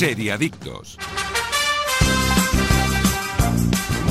Seriadictos.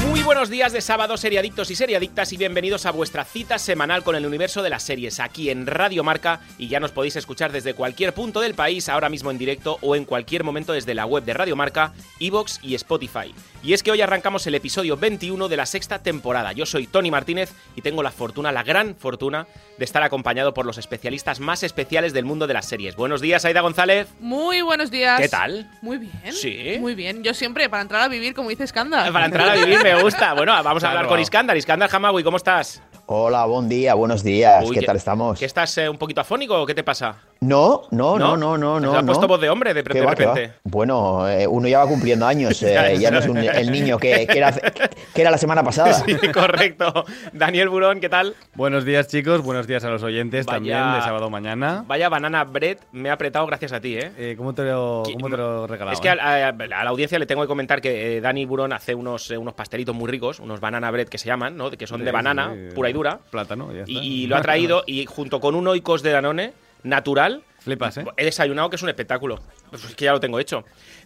Muy buenos días de sábado, seriadictos y seriadictas, y bienvenidos a vuestra cita semanal con el universo de las series aquí en Radio Marca. Y ya nos podéis escuchar desde cualquier punto del país, ahora mismo en directo o en cualquier momento desde la web de Radio Marca, Evox y Spotify. Y es que hoy arrancamos el episodio 21 de la sexta temporada. Yo soy Tony Martínez y tengo la fortuna, la gran fortuna, de estar acompañado por los especialistas más especiales del mundo de las series. Buenos días, Aida González. Muy buenos días. ¿Qué tal? Muy bien. Sí. Muy bien. Yo siempre, para entrar a vivir, como dice Skanda. Para entrar a vivir me gusta. Bueno, vamos a hablar con Iskandar. Iskandar Hamawi, ¿cómo estás? Hola, buen día, buenos días. Uy, ¿Qué tal estamos? ¿Que estás eh, un poquito afónico o qué te pasa? No, no, no, no, no, Te no. has puesto no. voz de hombre de, ¿Qué de va, qué va? repente. Bueno, eh, uno ya va cumpliendo años, eh, Ya, no es un- el niño que, que era, que era la semana pasada. Sí, correcto. Daniel Burón, ¿qué tal? Buenos días, chicos. Buenos días a los oyentes Vaya- también de sábado mañana. Vaya banana bread, me ha apretado gracias a ti, ¿eh? Eh, ¿cómo, te lo, ¿Qué- ¿Cómo te lo regalado? Es que a, a- a la audiencia le tengo que comentar que eh, Dani Burón hace unos, eh, unos pastelitos muy ricos, unos banana bread que se llaman, ¿no? Que son de banana, sí, pura y dura. Plátano, ya está. Y, y lo ha traído y junto con un oikos de Danone natural, Flipas, ¿eh? he desayunado que es un espectáculo. Pues es que ya lo tengo hecho.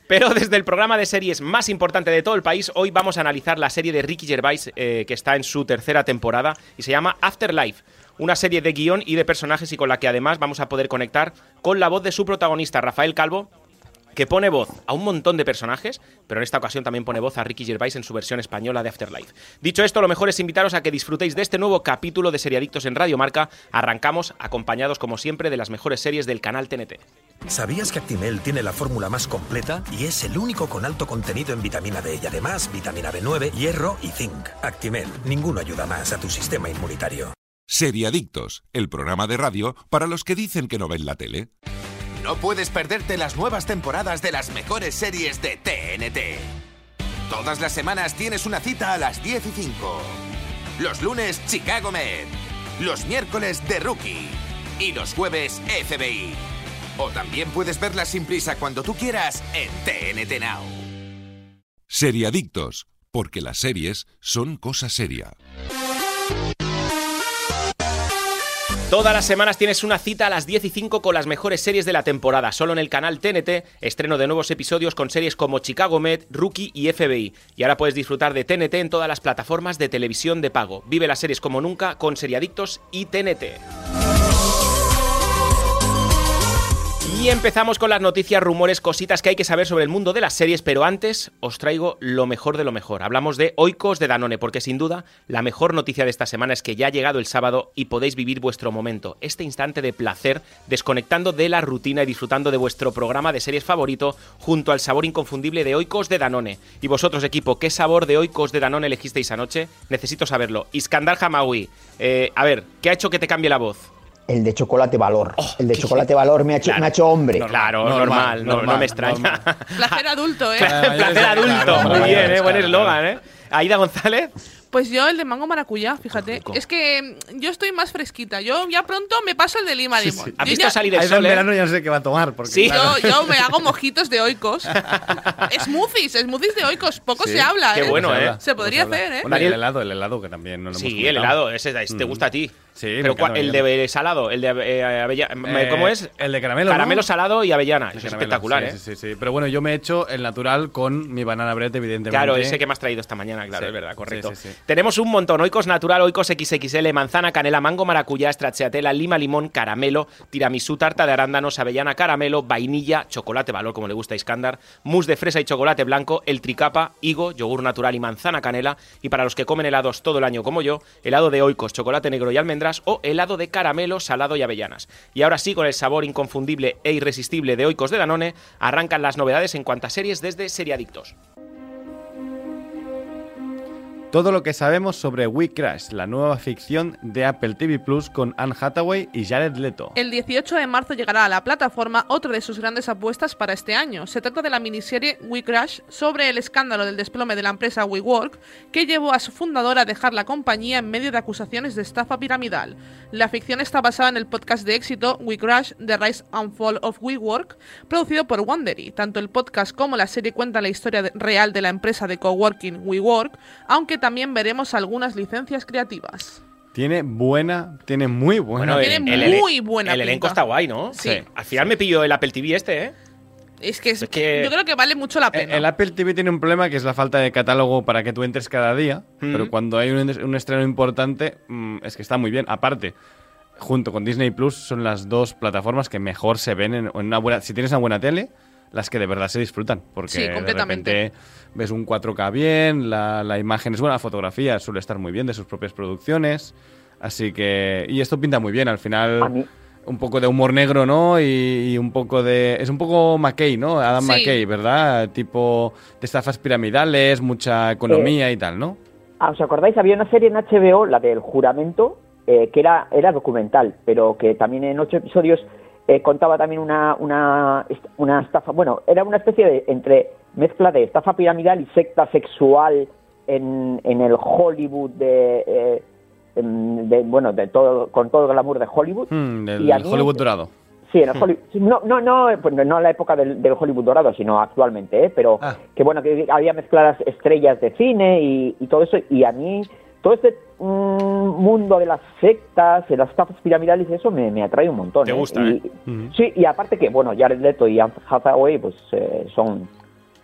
Pero desde el programa de series más importante de todo el país, hoy vamos a analizar la serie de Ricky Gervais eh, que está en su tercera temporada y se llama Afterlife. Una serie de guion y de personajes y con la que además vamos a poder conectar con la voz de su protagonista, Rafael Calvo, que pone voz a un montón de personajes, pero en esta ocasión también pone voz a Ricky Gervais en su versión española de Afterlife. Dicho esto, lo mejor es invitaros a que disfrutéis de este nuevo capítulo de Seriadictos en Radio Marca. Arrancamos acompañados, como siempre, de las mejores series del canal TNT. ¿Sabías que Actimel tiene la fórmula más completa y es el único con alto contenido en vitamina D y además vitamina B9, hierro y zinc? Actimel, ninguno ayuda más a tu sistema inmunitario. Seriadictos, el programa de radio para los que dicen que no ven la tele. No puedes perderte las nuevas temporadas de las mejores series de TNT. Todas las semanas tienes una cita a las 10 y 5. Los lunes, Chicago Med. Los miércoles, The Rookie. Y los jueves, FBI. O también puedes verlas sin prisa cuando tú quieras en TNT Now. Seriadictos, porque las series son cosa seria. Todas las semanas tienes una cita a las 10 y 5 con las mejores series de la temporada. Solo en el canal TNT, estreno de nuevos episodios con series como Chicago Med, Rookie y FBI. Y ahora puedes disfrutar de TNT en todas las plataformas de televisión de pago. Vive las series como nunca con Seriadictos y TNT. Y empezamos con las noticias, rumores, cositas que hay que saber sobre el mundo de las series, pero antes os traigo lo mejor de lo mejor. Hablamos de Oikos de Danone, porque sin duda la mejor noticia de esta semana es que ya ha llegado el sábado y podéis vivir vuestro momento, este instante de placer, desconectando de la rutina y disfrutando de vuestro programa de series favorito junto al sabor inconfundible de Oikos de Danone. Y vosotros, equipo, ¿qué sabor de Oikos de Danone elegisteis anoche? Necesito saberlo. Iskandar Hamawi, eh, a ver, ¿qué ha hecho que te cambie la voz? El de chocolate valor. Oh, el de qué- chocolate valor me ha hecho, Claro. me ha hecho hombre. claro, normal, normal, no- me extraña. Placer adulto, ¿eh? Claro. Placer adulto, Claro, muy bien, ¿eh? buen eslogan, ¿eh? Aida González. Pues yo el de mango maracuyá, fíjate. rico. Es que mm, yo estoy más fresquita. Yo ya pronto me paso el de lima limón. ¿Has Yo visto ya- salir el sol, en eh? verano ya no sé qué va a tomar. Porque, Sí. claro. Yo, yo me hago mojitos de oikos. smoothies, smoothies de oikos. Poco Sí. se habla, Qué ¿eh? bueno, Se ¿eh? Se podría habla. hacer, ¿eh? Bueno, el helado, el helado que también no lo hemos Sí, el comentado. helado, ese, ese te Mm. gusta a ti. Sí, Pero ¿cuál- encanta, el de salado, el de eh, avellana. Eh, ¿Cómo es? El de caramelo. ¿no? Caramelo salado y avellana. Eso es espectacular, sí, ¿eh? Sí, sí, sí. Pero bueno, yo me he hecho el natural con mi banana bread, evidentemente. Claro, ese que me has traído esta mañana, claro, Sí, es verdad, correcto. sí. Tenemos un montón, oicos natural, oicos XXL, manzana, canela, mango, maracuyá, stracciatella, lima, limón, caramelo, tiramisú, tarta de arándanos, avellana, caramelo, vainilla, chocolate valor, como le gusta a Iskandar, mousse de fresa y chocolate blanco, el tricapa, higo, yogur natural y manzana canela, y para los que comen helados todo el año como yo, helado de oicos, chocolate negro y o helado de caramelo, salado y avellanas. Y ahora sí, con el sabor inconfundible e irresistible de oicos de Danone, arrancan las novedades en cuanto a series desde Seriadictos. Todo lo que sabemos sobre We Crash, la nueva ficción de Apple TV Plus con Anne Hathaway y Jared Leto. El 18 de marzo llegará a la plataforma otra de sus grandes apuestas para este año. Se trata de la miniserie We Crash sobre el escándalo del desplome de la empresa WeWork que llevó a su fundadora a dejar la compañía en medio de acusaciones de estafa piramidal. La ficción está basada en el podcast de éxito We Crash, The Rise and Fall of WeWork, producido por Wondery. Tanto el podcast como la serie cuentan la historia real de la empresa de coworking WeWork, aunque también veremos algunas licencias creativas. Tiene buena, tiene muy buena. Bueno, Tiene ele- muy buena El elenco pinta. está guay, ¿no? Sí. Al final me pillo el Apple TV este, ¿eh? Es que, es- Es que- yo creo que vale mucho la Eh, pena. El Apple TV tiene un problema que es la falta de catálogo para que tú entres cada día, Mm. pero cuando hay un, un estreno importante mm, es que está muy bien. Aparte, junto con Disney Plus son las dos plataformas que mejor se ven en, en una buena. Si tienes una buena tele, las que de verdad se disfrutan, porque Sí, de completamente. repente ves un 4K bien, la, la imagen es buena, la fotografía suele estar muy bien de sus propias producciones, así que y esto pinta muy bien. Al final un poco de humor negro, ¿no? Y, y un poco de... Es un poco McKay, ¿no? Adam Sí. McKay, ¿verdad? Tipo de estafas piramidales, mucha economía y tal, ¿no? Ah, ¿Os acordáis? Había una serie en HBO, la del juramento, eh, que era, era documental, pero que también en ocho episodios eh, contaba también una, una, una estafa, bueno, era una especie de entre mezcla de estafa piramidal y secta sexual en, en el Hollywood de, eh, em, de, bueno, de todo, con todo el glamour de Hollywood. Hmm, del Y mí- Hollywood dorado. Sí, en el Hollywood. sí, No, no, no, pues no en la época del, del Hollywood dorado, sino actualmente, ¿eh? Pero Ah. que bueno, que había mezcladas estrellas de cine y, y todo eso. Y a mí, todo este mm, mundo de las sectas, de las estafas piramidales, eso me, me atrae un montón. Te ¿eh? gusta, Y- ¿eh? Sí, y aparte que, bueno, Jared Leto y Anne Hathaway, pues eh, son.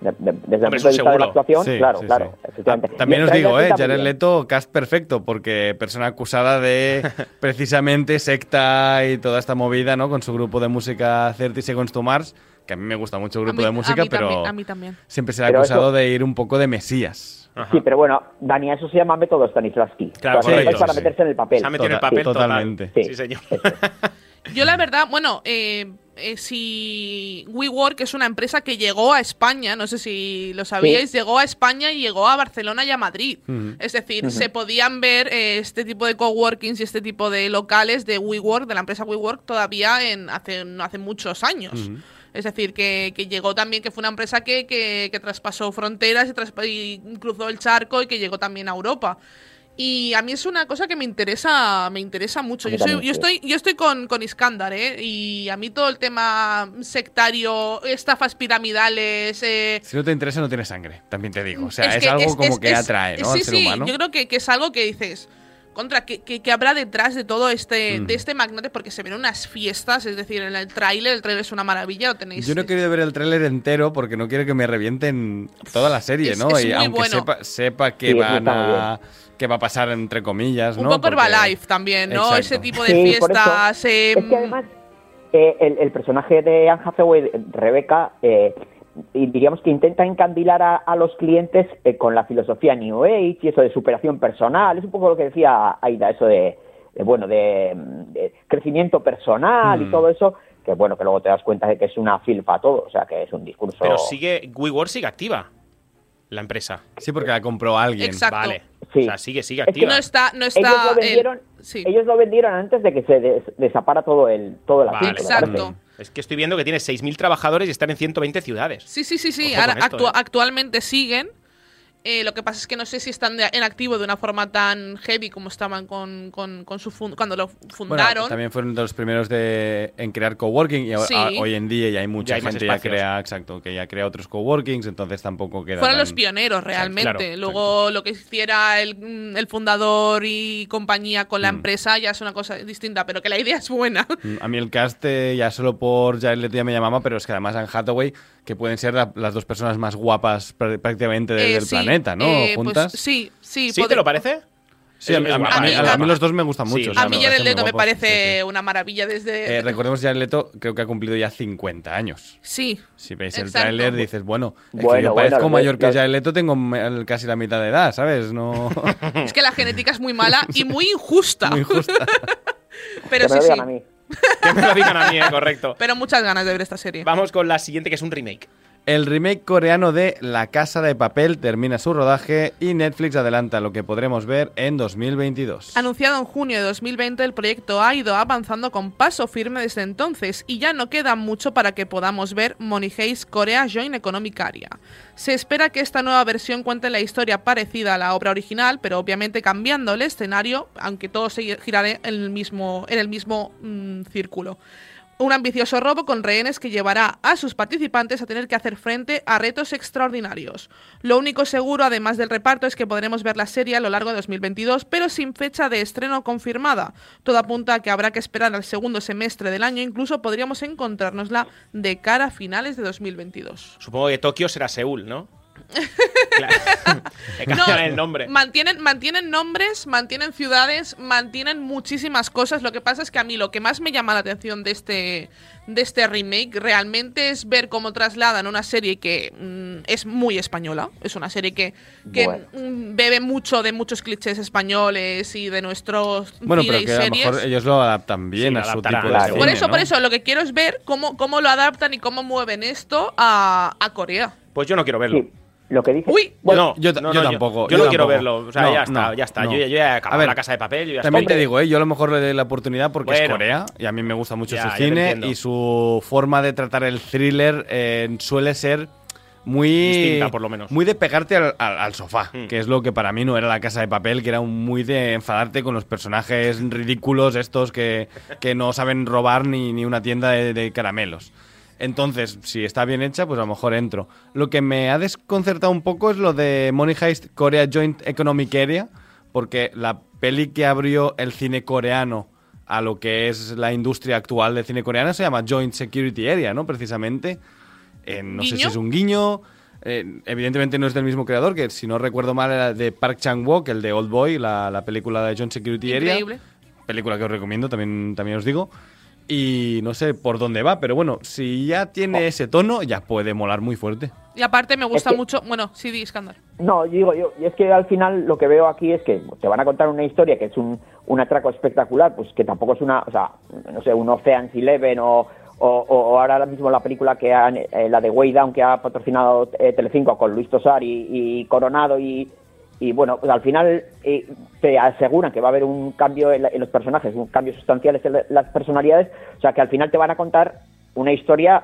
de- de- desde Hombre, el punto de vista de la actuación, Sí, claro, sí, claro, sí. efectivamente. Ah, También Y os digo, ¿eh? Jared. Leto, cast perfecto, porque persona acusada de precisamente secta y toda esta movida, ¿no? Con su grupo de música 30 Seconds to Mars, que a mí me gusta mucho el grupo mí- de música, pero también, a mí también. siempre se le ha acusado eso- de ir un poco de mesías. Ajá. Sí, pero bueno, Dani, eso se llama método Stanislavski. Claro, O sea, correcto, es para sí. meterse en el papel. Se ha metido en el papel total. totalmente. Sí, Sí. señor. Yo la verdad, bueno, eh, eh, si WeWork es una empresa que llegó a España, no sé si lo sabíais, llegó a España y llegó a Barcelona y a Madrid. Es decir, se podían ver eh, este tipo de coworkings y este tipo de locales de WeWork, de la empresa WeWork, todavía en hace, no hace muchos años. Ujú. Es decir, que, que llegó también, que fue una empresa que, que- que traspasó fronteras y, traspa- y cruzó el charco y que llegó también a Europa. Y a mí es una cosa que me interesa, me interesa mucho. Yo, soy- yo estoy, yo estoy con, con Iskandar, ¿eh? Y a mí todo el tema sectario, estafas piramidales. eh, Si no te interesa, no tiene sangre, también te digo. O sea, es, que algo como es- que es- atrae, ¿no? Sí, al ser sí, humano. yo creo que, que es algo que dices. Contra, que, que, que habrá detrás de todo este, Mm. de este magnate? Porque se ven unas fiestas, es decir, en el tráiler, el tráiler es una maravilla, lo tenéis. Yo no he querido ver el tráiler entero porque no quiero que me revienten toda la serie, Es- ¿no? es y muy aunque bueno. sepa, sepa que Sí, van a que va a pasar entre comillas, Un ¿no? poco Porque- Herbalife también, ¿no? Exacto. Ese tipo de Sí, fiestas. eh, Es que además eh, el, el personaje de Anne Hathaway, Rebeca, eh, diríamos que intenta encandilar a, a los clientes eh, con la filosofía New Age y eso de superación personal. Es un poco lo que decía Aida, eso de, de, bueno, de, de crecimiento personal Mm. y todo eso, que bueno, que luego te das cuenta de que es una filfa todo, o sea, que es un discurso... Pero sigue, WeWork sigue activa, la empresa. Sí, porque la compró alguien. Exacto. Vale. Sí. O sea, sigue, sigue Es que activa. no está, no ellos está. lo el- vendieron, sí. ellos lo vendieron antes de que se des- desapara todo el todo el Vale, asunto, Exacto. Es que estoy viendo que tiene 6.000 trabajadores y están en 120 ciudades. Sí, sí, sí, sí. Ahora, eh. Actualmente siguen. Eh, lo que pasa es que no sé si están de- en activo de una forma tan heavy como estaban con, con, con su fun- cuando lo Bueno, fundaron. también fueron de los primeros de, en crear coworking y ahora- Sí. a- hoy en día ya hay mucha Ya hay gente ya crea, exacto, que ya crea otros coworkings, entonces tampoco queda Fueron tan- los pioneros realmente. claro, Luego lo que hiciera el, el fundador y compañía con la Mm. empresa ya es una cosa distinta, pero que la idea es buena. Mm, A mí el cast eh, ya solo por Jared Leto ya me llamaba, pero es que además Anne Hathaway, que pueden ser la- las dos personas más guapas pr- prácticamente de- Eh, del sí, planeta, ¿no? eh, pues Juntas. sí, sí. ¿Sí te lo parece? Sí, a mí, a mí- guapa, a mí- es a mí guapa. los dos me gustan Sí, mucho. o a sea, A mí Jared Leto me parece sí, sí. una maravilla desde... Eh, recordemos Jared Leto, creo que ha cumplido ya 50 años. sí. Si veis el tráiler dices, bueno, es que Bueno, yo bueno, parezco mayor que Jared Leto, tengo casi la mitad de edad, ¿sabes? No... Es que la genética es muy mala y muy injusta. Muy justa. pero que me sí, lo sí. a mí. Que me lo digan a mí, eh, correcto. Pero muchas ganas de ver esta serie. Vamos con la siguiente, que es un remake. El remake coreano de La Casa de Papel termina su rodaje y Netflix adelanta lo que podremos ver en 2022. Anunciado en junio de 2020, el proyecto ha ido avanzando con paso firme desde entonces y ya no queda mucho para que podamos ver Money Heist Korea Joint Economic Area. Se espera que esta nueva versión cuente la historia parecida a la obra original, pero obviamente cambiando el escenario, aunque todo se girará en el mismo, en el mismo mm, círculo. Un ambicioso robo con rehenes que llevará a sus participantes a tener que hacer frente a retos extraordinarios. Lo único seguro, además del reparto, es que podremos ver la serie a lo largo de 2022, pero sin fecha de estreno confirmada. Todo apunta a que habrá que esperar al segundo semestre del año, incluso podríamos encontrárnosla de cara a finales de 2022. Supongo que Tokio será Seúl, ¿no? Claro. Le cambian el nombre. Mantienen, mantienen nombres, mantienen ciudades, mantienen muchísimas cosas. Lo que pasa es que a mí lo que más me llama la atención de este, de este remake realmente es ver cómo trasladan una serie que mm, es muy española. Es una serie que, que Bueno. mm, bebe mucho de muchos clichés españoles y de nuestros Bueno, pero que a lo mejor ellos lo adaptan bien Sí, a su tipo de claro. cine, Por eso, ¿no? por eso, lo que quiero es ver cómo, cómo lo adaptan y cómo mueven esto a, a Corea. Pues yo no quiero verlo. Sí, lo que dice. Uy, Bueno, yo- no, yo no, tampoco, Yo, yo no quiero verlo. O sea, No, ya está, no, ya está. no. Yo, ya- yo ya he acabado A ver, la casa de papel. Yo ya También estoy. te digo, ¿eh? yo a lo mejor le doy la oportunidad porque es. Corea y a mí me gusta mucho Ya, su cine y su forma de tratar el thriller eh, suele ser muy Distinta, por lo menos. muy de pegarte al, al- al sofá, Mm. que es lo que para mí no era la casa de papel, que era un- muy de enfadarte con los personajes ridículos estos que, que no saben robar ni, ni una tienda de, de caramelos. Entonces, si está bien hecha, pues a lo mejor entro. Lo que me ha desconcertado un poco es lo de Money Heist Korea Joint Economic Area, porque la peli que abrió el cine coreano a lo que es la industria actual del cine coreano se llama Joint Security Area, ¿no? Precisamente. Eh, no sé si es un guiño. eh, evidentemente no es del mismo creador, que si no recuerdo mal era de Park Chan-wook, el de Old Boy, la, la película de Joint Security Area increíble. película que os recomiendo, también, también os digo. Y no sé por dónde va, pero bueno, si ya tiene ese tono, ya puede molar muy fuerte. Y aparte me gusta Es que- mucho. Bueno, sí, di. No, yo digo yo, y es que al final lo que veo aquí es que te van a contar una historia que es un, un atraco espectacular, pues que tampoco es una, o sea, no sé, un Ocean's Eleven o, o, o ahora mismo la película que han, eh, la de Way Down que ha patrocinado eh, Telecinco con Luis Tosar y, y Coronado y, y bueno, pues al final eh, te aseguran que va a haber un cambio en, la- en los personajes, un cambio sustancial en la- las personalidades, o sea que al final te van a contar una historia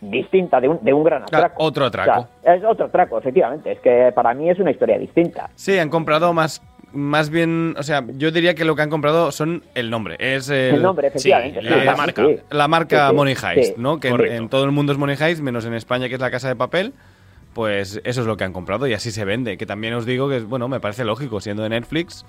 distinta de un, de un gran atraco. otro atraco. O sea, es otro atraco, efectivamente. Es que para mí es una historia distinta. Sí, han comprado más, más bien, o sea, yo diría que lo que han comprado son el nombre. Es el, El nombre, efectivamente. sí, sí, la sí, marca. sí. La marca Money Heist. ¿no? Que en, en todo el mundo es Money Heist, menos en España, que es la casa de papel. Pues eso es lo que han comprado y así se vende. Que también os digo que, bueno, me parece lógico, siendo de Netflix,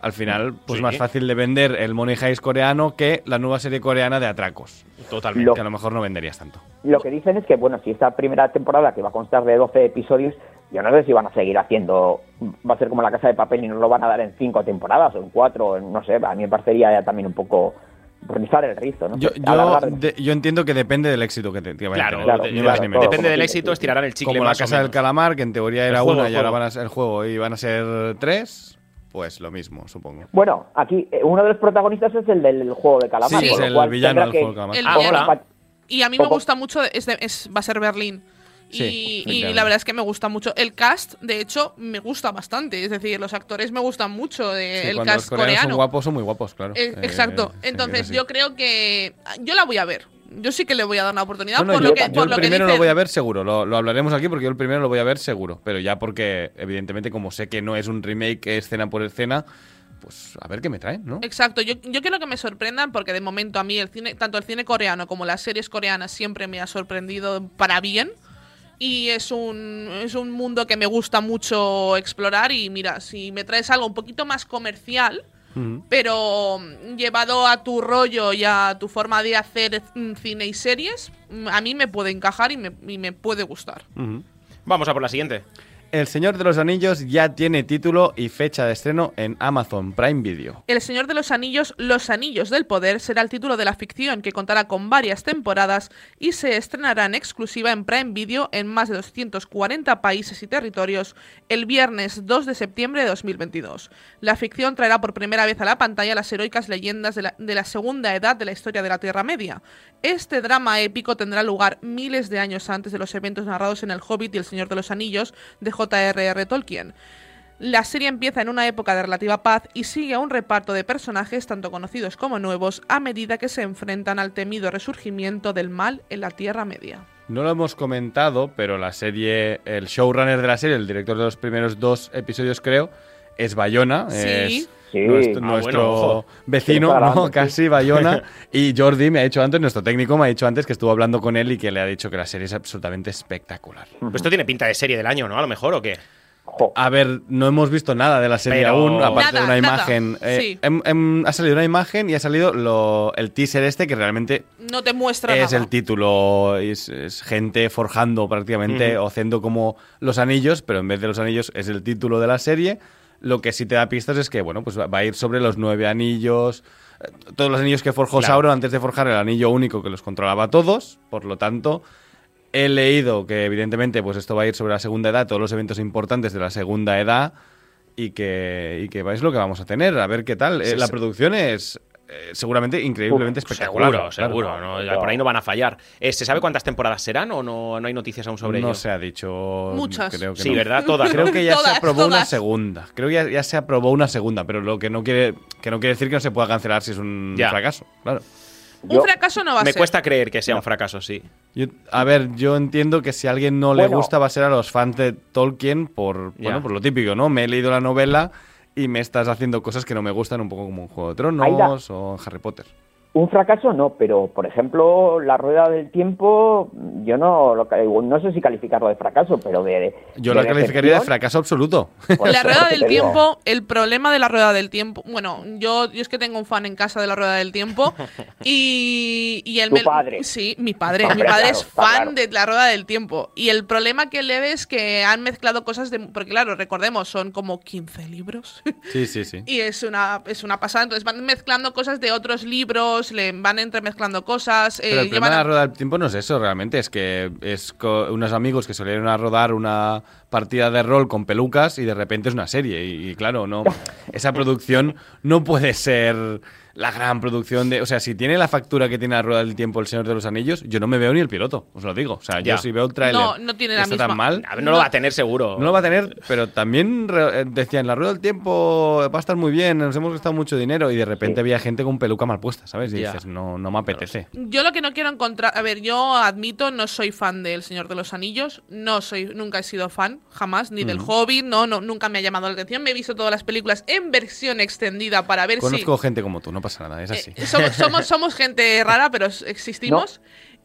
al final, pues Sí. más fácil de vender el Money Heist coreano que la nueva serie coreana de atracos. Totalmente. Lo- Que a lo mejor no venderías tanto. Lo que dicen es que, bueno, si esta primera temporada, que va a constar de 12 episodios, yo no sé si van a seguir haciendo, va a ser como la casa de papel y nos lo van a dar en 5 temporadas o en 4, no sé, a mí me parecería ya también un poco rizar el rizo, ¿no? Yo, sé, yo, de- yo entiendo que depende del éxito que, te, que vaya a Claro, tener. claro, de- de- claro, todo. depende del como éxito, estirarán el chicle Como la o casa del calamar, que en teoría era juego, una y ahora van a ser el juego y van a ser tres, pues lo mismo, supongo. Bueno, aquí eh, uno de los protagonistas es el del juego de calamar. Sí, es el villano del juego del calamar. Ah. Y a mí me gusta mucho, es de- es- va a ser Berlín. Y, Sí, y efectivamente. la verdad es que me gusta mucho. El cast, de hecho, me gusta bastante. Es decir, los actores me gustan mucho de, Sí, el los cast coreanos coreano. son guapos, son muy guapos, claro. Eh, Eh, exacto. sí, Entonces, es así. yo creo que. Yo la voy a ver. Yo sí que le voy a dar una oportunidad Bueno, por yo, lo que, yo por el lo que primero lo dicen. voy a ver seguro, lo, lo hablaremos aquí porque yo el primero lo voy a ver seguro, pero ya porque evidentemente como sé que no es un remake escena por escena, pues a ver qué me traen, ¿no? Exacto, yo, yo quiero que me sorprendan porque de momento a mí el cine, tanto el cine coreano como las series coreanas siempre me ha sorprendido para bien. Y es un, es un mundo que me gusta mucho explorar y mira, si me traes algo un poquito más comercial, pero mm, llevado a tu rollo y a tu forma de hacer mm, cine y series, mm, a mí me puede encajar y me, y me puede gustar. Vamos a por la siguiente. El Señor de los Anillos ya tiene título y fecha de estreno en Amazon Prime Video. El Señor de los Anillos, Los Anillos del Poder, será el título de la ficción que contará con varias temporadas y se estrenará en exclusiva en Prime Video en más de 240 países y territorios el viernes 2 de septiembre de 2022. La ficción traerá por primera vez a la pantalla las heroicas leyendas de la, de la segunda edad de la historia de la Tierra Media. Este drama épico tendrá lugar miles de años antes de los eventos narrados en El Hobbit y El Señor de los Anillos de J.R.R. Tolkien. La serie empieza en una época de relativa paz y sigue a un reparto de personajes tanto conocidos como nuevos a medida que se enfrentan al temido resurgimiento del mal en la Tierra Media. No lo hemos comentado, pero la serie, el showrunner de la serie, el director de los primeros dos episodios creo, es Bayona, Sí. es Sí. nuestro, Ah, nuestro bueno, vecino, ¿no? casi Bayona. y Jordi me ha dicho antes, nuestro técnico me ha dicho antes que estuvo hablando con él y que le ha dicho que la serie es absolutamente espectacular. Pues esto tiene pinta de serie del año, ¿no? A lo mejor, ¿o qué? A ver, no hemos visto nada de la serie Pero- aún, aparte Nada, de una nada. imagen. Eh, Sí. em- em, ha salido una imagen y ha salido lo- el teaser este que realmente No te muestra es nada. el título, es, es gente forjando prácticamente o haciendo como los anillos, pero en vez de los anillos es el título de la serie. Lo que sí te da pistas es que, bueno, pues va a ir sobre los nueve anillos, eh, todos los anillos que forjó Claro. Sauron antes de forjar el anillo único que los controlaba a todos, por lo tanto... He leído que evidentemente pues esto va a ir sobre la segunda edad, todos los eventos importantes de la segunda edad y que, y que es lo que vamos a tener, a ver qué tal. Eh, Sí, la sí. producción es eh, seguramente increíblemente espectacular. Seguro, claro. seguro. ¿no? Por ahí no van a fallar. Eh, ¿Se sabe cuántas temporadas serán o no, no hay noticias aún sobre no ello? se ha dicho. Muchas. Creo que Sí, no. ¿verdad? Todas. ¿no? Creo que ya se Todas, aprobó una segunda. Creo que ya, ya se aprobó una segunda, pero lo que no quiere que no quiere decir que no se pueda cancelar si es un Ya. fracaso. Claro. Un Yo- fracaso no va a Me ser. cuesta creer que sea un fracaso, sí. Yo- a ver, yo entiendo que si a alguien no le gusta va a ser a los fans de Tolkien por, bueno, por lo típico, ¿no? Me he leído la novela y me estás haciendo cosas que no me gustan, un poco como en Juego de Tronos o en Harry Potter. Un fracaso no, pero por ejemplo, la rueda del tiempo, yo no lo, ca- no sé si calificarlo de fracaso, pero de. Yo de la calificaría de fracaso absoluto. La rueda del digo. tiempo, el problema de la rueda del tiempo, bueno, yo, yo es que tengo un fan en casa de la rueda del tiempo y, y él Tu me- padre. Sí, mi padre, Hombre, mi padre claro, es fan claro. de la rueda del tiempo y el problema que le ve es que han mezclado cosas de, porque claro, recordemos, son como 15 libros Sí, sí, sí. y es una, es una pasada, entonces van mezclando cosas de otros libros, le van entremezclando cosas, eh, Pero el problema llevan de la rueda del tiempo no es eso, realmente. Es que es unos amigos que salieron a rodar una partida de rol con pelucas y de repente es una serie. Y, y claro, no esa producción no puede ser la gran producción de... O sea, si tiene la factura que tiene la rueda del tiempo El Señor de los Anillos, yo no me veo ni el piloto, os lo digo. O sea, Ya. yo si veo el tráiler No, no tiene la está misma- tan mal... No, lo va a tener seguro. No lo va a tener, pero también eh, decían, la rueda del tiempo va a estar muy bien, nos hemos gastado mucho dinero y de repente Sí. había gente con peluca mal puesta, ¿sabes? Y Ya. dices, no, no me apetece. Yo lo que no quiero encontrar, a ver, yo admito, no soy fan del Señor de los Anillos, no soy, nunca he sido fan, jamás, ni del Hobbit, no, no, nunca me ha llamado la atención. Me he visto todas las películas en versión extendida para ver Conozco gente como tú, no pasa nada, es si así. eh, somos, somos, somos gente rara, pero existimos.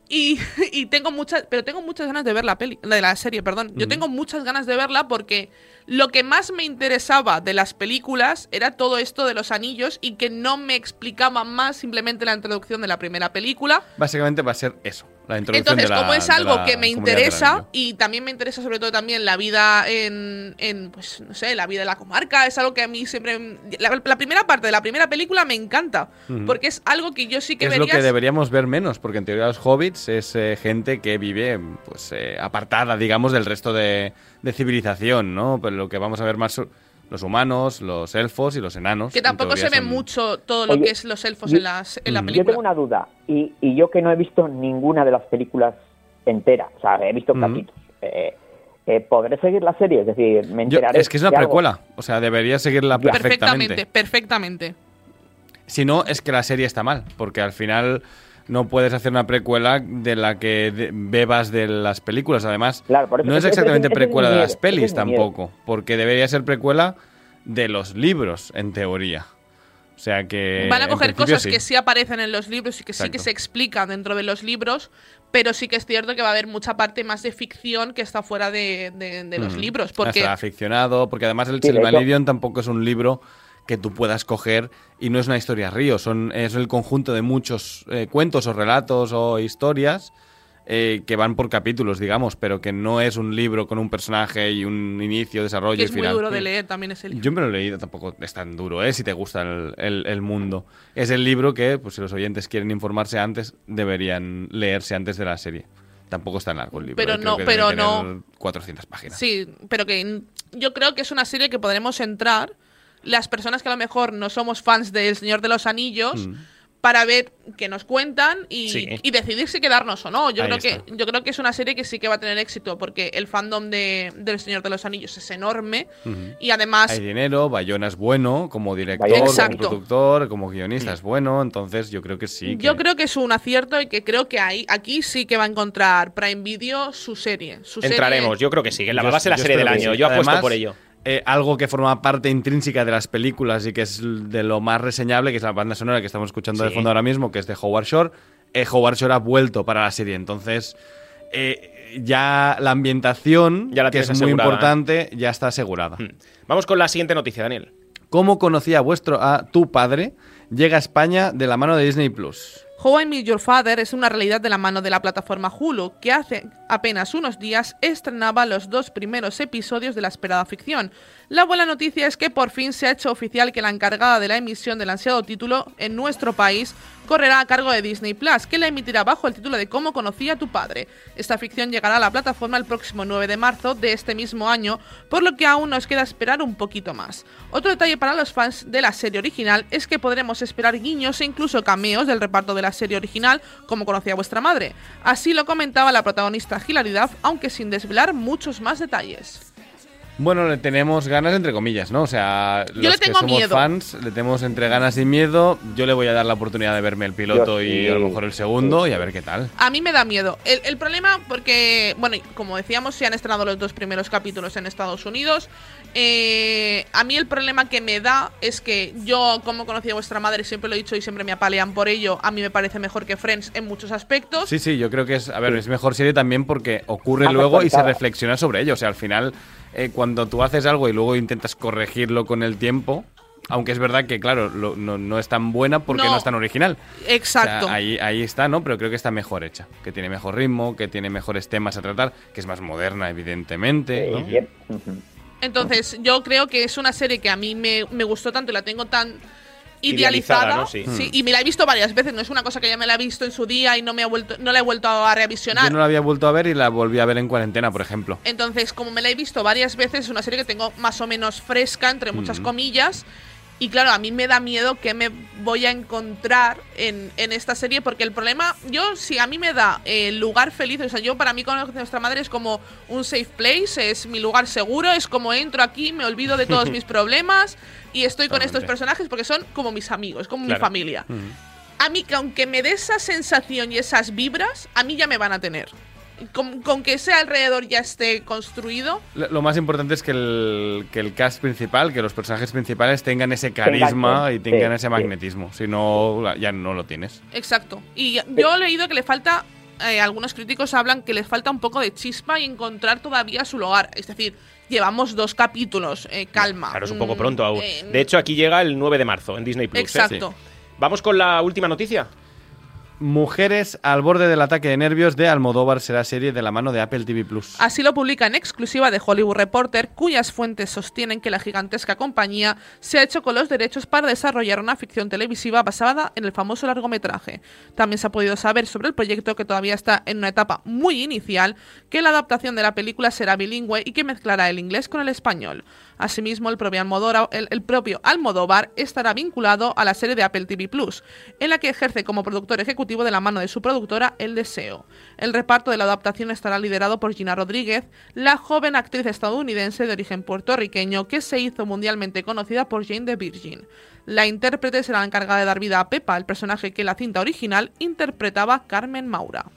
Y, y tengo muchas, pero tengo muchas ganas de ver la peli, de la serie, perdón. Yo tengo muchas ganas de verla porque lo que más me interesaba de las películas era todo esto de los anillos y que no me explicaba más simplemente la introducción de la primera película. Básicamente va a ser eso, la Entonces, la como es algo que me interesa y también me interesa sobre todo también la vida en, en, pues, no sé, la vida de la comarca, es algo que a mí siempre... La, la primera parte de la primera película me encanta, porque es algo que yo sí que es lo que deberíamos ver menos, porque en teoría los hobbits es eh, gente que vive pues eh, apartada, digamos, del resto de, de civilización, ¿no? Pero lo que vamos a ver más los humanos, los elfos y los enanos. Que tampoco se ve son- mucho todo lo Oye, que es los elfos yo- en, las, en la Mm. película. Yo tengo una duda, y, y yo que no he visto ninguna de las películas enteras, o sea, he visto Ujú. capítulos. Eh, eh, ¿Podré seguir la serie? Es decir, me Yo- enteraré. es que es una algo? precuela, o sea, debería seguirla Ya. Perfectamente, perfectamente. perfectamente. Si no, es que la serie está mal, porque al final no puedes hacer una precuela de la que de- bebas de las películas. Además, Claro, por eso- no es exactamente es precuela de las pelis tampoco, porque debería ser precuela de los libros, en teoría. O sea que. Van a coger cosas sí. que sí aparecen en los libros y que sí que se explican dentro de los libros, pero sí que es cierto que va a haber mucha parte más de ficción que está fuera de, de- de los Mm. libros. Porque Está aficionado, porque además el Sí, Silmarillion tampoco es un libro que tú puedas coger y no es una historia río, son, es el conjunto de muchos eh, cuentos o relatos o historias eh, que van por capítulos, digamos, pero que no es un libro con un personaje y un inicio, desarrollo que y es muy final. duro de leer también ese libro. Yo me lo he leído, tampoco es tan duro, ¿eh? Si te gusta el, el- el mundo. Es el libro que, pues si los oyentes quieren informarse antes, deberían leerse antes de la serie. Tampoco es tan largo el libro. Pero ¿eh? No- pero no- tener 400 páginas. Sí, pero que yo creo que es una serie que podremos entrar las personas que a lo mejor no somos fans del Señor de los Anillos Mm. para ver qué nos cuentan y, Sí. y decidir si quedarnos o no. Yo Ahí creo está. que yo creo que es una serie que sí que va a tener éxito porque el fandom de, del Señor de los Anillos es enorme y además Hay dinero, Bayona es bueno como director, como productor, como guionista es bueno, entonces yo creo que sí. Yo creo que es un acierto y que creo que ahí, aquí sí que va a encontrar Prime Video su serie. Su Entraremos, serie. yo creo que sí, que la Yo- va a ser la yo serie del año. sí. Yo apuesto Además, por ello. Eh, algo que forma parte intrínseca de las películas y que es de lo más reseñable, que es la banda sonora que estamos escuchando de fondo ahora mismo, que es de Howard Shore. Eh, Howard Shore ha vuelto para la serie, entonces eh, ya la ambientación, Ya la que es muy importante, ya está asegurada. Hmm. Vamos con la siguiente noticia, Daniel. ¿Cómo conocía vuestro a tu padre? Llega a España de la mano de Disney Plus. How I Met Your Father es una realidad de la mano de la plataforma Hulu, que hace apenas unos días estrenaba los dos primeros episodios de la esperada ficción. La buena noticia es que por fin se ha hecho oficial que la encargada de la emisión del ansiado título en nuestro país correrá a cargo de Disney Plus, que la emitirá bajo el título de Cómo conocí a tu padre. Esta ficción llegará a la plataforma el próximo 9 de marzo de este mismo año, por lo que aún nos queda esperar un poquito más. Otro detalle para los fans de la serie original es que podremos esperar guiños e incluso cameos del reparto de la serie original, como conocía vuestra madre. Así lo comentaba la protagonista Hilary Duff, aunque sin desvelar muchos más detalles. Bueno, le tenemos ganas entre comillas, ¿no? O sea, Yo los le tengo que somos miedo. fans le tenemos entre ganas y miedo. Yo le voy a dar la oportunidad de verme el piloto Yo y sí. a lo mejor el segundo y a ver qué tal. A mí me da miedo. El, el problema, porque, bueno, como decíamos, se han estrenado los dos primeros capítulos en Estados Unidos. Eh, a mí el problema que me da es que yo, como conocí a vuestra madre, siempre lo he dicho y siempre me apalean por ello. A mí me parece mejor que Friends en muchos aspectos. Sí, sí, yo creo que es, a ver, es mejor serie también porque ocurre Más luego y se reflexiona sobre ello. O sea, al final, eh, cuando tú haces algo y luego intentas corregirlo con el tiempo, aunque es verdad que, claro, lo- no, no es tan buena porque no, No. es tan original. Exacto. O sea, ahí, ahí está, ¿no? Pero creo que está mejor hecha. Que tiene mejor ritmo, que tiene mejores temas a tratar, que es más moderna, evidentemente. Entonces, yo creo que es una serie que a mí me, me gustó tanto y la tengo tan Idealizada, idealizada. ¿no? Sí. Hmm. y me la he visto varias veces. No es una cosa que ya me la he visto en su día y no me ha vuelto, no la he vuelto a revisionar. Yo no la había vuelto a ver y la volví a ver en cuarentena, por ejemplo. Entonces, como me la he visto varias veces, es una serie que tengo más o menos fresca, entre muchas comillas. Y claro, a mí me da miedo que me voy a encontrar en, en esta serie, porque el problema, yo, si a mí me da el lugar feliz, o sea, yo para mí con nuestra madre es como un safe place, es mi lugar seguro, es como entro aquí, me olvido de todos mis problemas y estoy con estos personajes porque son como mis amigos, como Claro. mi familia. A mí, que aunque me dé esa sensación y esas vibras, a mí ya me van a tener. Con, con que ese alrededor ya esté construido, Lo lo más importante es que el, que el cast principal, que los personajes principales tengan ese carisma y tengan Sí, ese sí. magnetismo. Si no, ya no lo tienes. exacto. Y yo he leído que le falta, eh, algunos críticos hablan que les falta un poco de chispa y encontrar todavía su lugar. Es decir, llevamos dos capítulos, eh, calma. Claro, es un poco Mm, pronto aún. eh, De hecho, aquí llega el 9 de marzo en Disney Plus. ¿eh? exacto. Vamos con la última noticia. Mujeres al borde del ataque de nervios de Almodóvar será serie de la mano de Apple TV Plus. Así lo publica en exclusiva de Hollywood Reporter, cuyas fuentes sostienen que la gigantesca compañía se ha hecho con los derechos para desarrollar una ficción televisiva basada en el famoso largometraje. También se ha podido saber sobre el proyecto que todavía está en una etapa muy inicial, que la adaptación de la película será bilingüe y que mezclará el inglés con el español. Asimismo, el propio, Almodóvar, estará vinculado a la serie de Apple TV Plus, en la que ejerce como productor ejecutivo de la mano de su productora El Deseo. El reparto de la adaptación estará liderado por Gina Rodríguez, la joven actriz estadounidense de origen puertorriqueño que se hizo mundialmente conocida por Jane the Virgin. La intérprete será la encargada de dar vida a Pepa, el personaje que en la cinta original interpretaba Carmen Maura.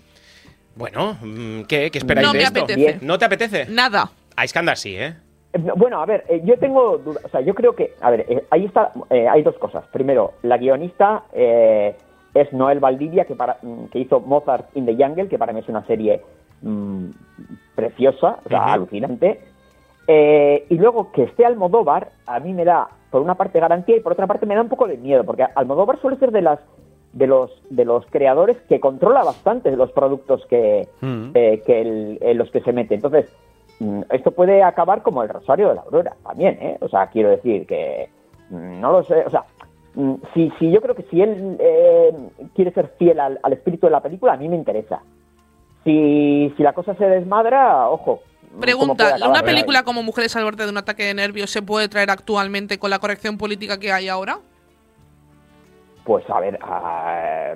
Bueno, mm, ¿qué? ¿Qué esperáis No de me esto? apetece. ¿No te apetece? Nada. A Iskandar sí, ¿eh? Eh, Bueno, a ver, eh, yo tengo dudas. O sea, yo creo que, a ver, eh, ahí está, eh, hay dos cosas. Primero, la guionista eh, es Noel Valdivia, que, para, mm, que hizo Mozart in the Jungle, que para mí es una serie mm, preciosa, o sea, Ujú. alucinante. Eh, y luego que esté Almodóvar, a mí me da, por una parte, garantía y por otra parte me da un poco de miedo, porque Almodóvar suele ser de las de los de los creadores que controla bastante los productos que, Mm. eh, que el- en los que se mete. Entonces, mm, esto puede acabar como el Rosario de la Aurora también, ¿eh? O sea, quiero decir que mm, no lo sé, o sea, si, si yo creo que si él eh, quiere ser fiel al, al espíritu de la película, a mí me interesa. Si, si la cosa se desmadra, ojo. ¿cómo puede Pregunta? ¿una película como Mujeres al borde de un ataque de nervios se puede traer actualmente con la corrección política que hay ahora? Pues a ver, ah,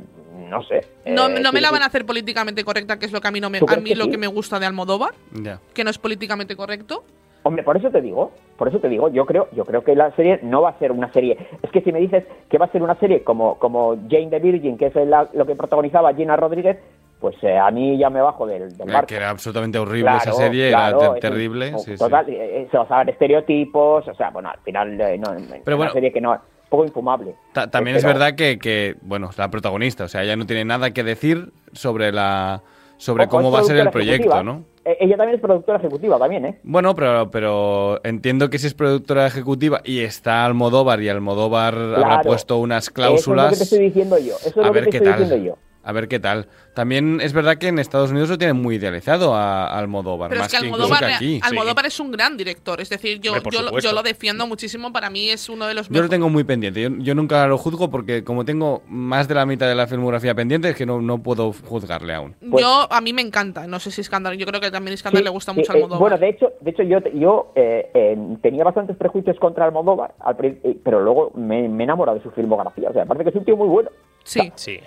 no sé. No, Eh, no me la van a hacer políticamente correcta, que es lo que a mí no me, ¿Tú a mí que lo sí? que me gusta de Almodóvar, Ya. que no es políticamente correcto. Hombre, por eso te digo, por eso te digo, yo creo, yo creo que la serie no va a ser una serie. Es que si me dices que va a ser una serie como, como Jane the Virgin, que es la- lo que protagonizaba Gina Rodríguez, pues eh, a mí ya me bajo del, del Eh, barco. que era absolutamente horrible Claro, esa serie, claro, era ter- terrible. o- sí, sí. total, eh, eh, se basaban en estereotipos, o sea, bueno, al final eh, no, es Pero una bueno. serie que no, poco infumable. Ta- también es verdad que, que, bueno, la protagonista, o sea, ella no tiene nada que decir sobre la sobre Ojo, cómo va a ser el proyecto, ejecutiva. ¿no? Eh, ella también es productora ejecutiva, también, ¿eh? Bueno, pero, pero entiendo que si es productora ejecutiva y está Almodóvar y Almodóvar habrá Claro. puesto unas Eso es cláusulas. lo que te estoy diciendo yo. Eso es a lo que te qué estoy tal. diciendo yo. A ver qué tal. También es verdad que en Estados Unidos lo tienen muy idealizado a, a Almodóvar, Pero más es que Almodóvar, que aquí. Almodóvar es un gran director. Es decir, yo, lo- supuesto. yo lo defiendo muchísimo. Para mí es uno de los Yo lo mejores. tengo muy pendiente. Yo, yo nunca lo juzgo porque como tengo más de la mitad de la filmografía pendiente es que no, no puedo juzgarle aún. Pues- yo, a mí me encanta. No sé si Scandal. Yo creo que también Scandal Sí, le gusta sí, mucho a eh, Almodóvar. bueno, de hecho, de hecho yo, yo eh, eh, tenía bastantes prejuicios contra Almodóvar, eh, pero luego me, me he enamorado de su filmografía. O sea, parece que es un tío muy bueno. sí. Sí.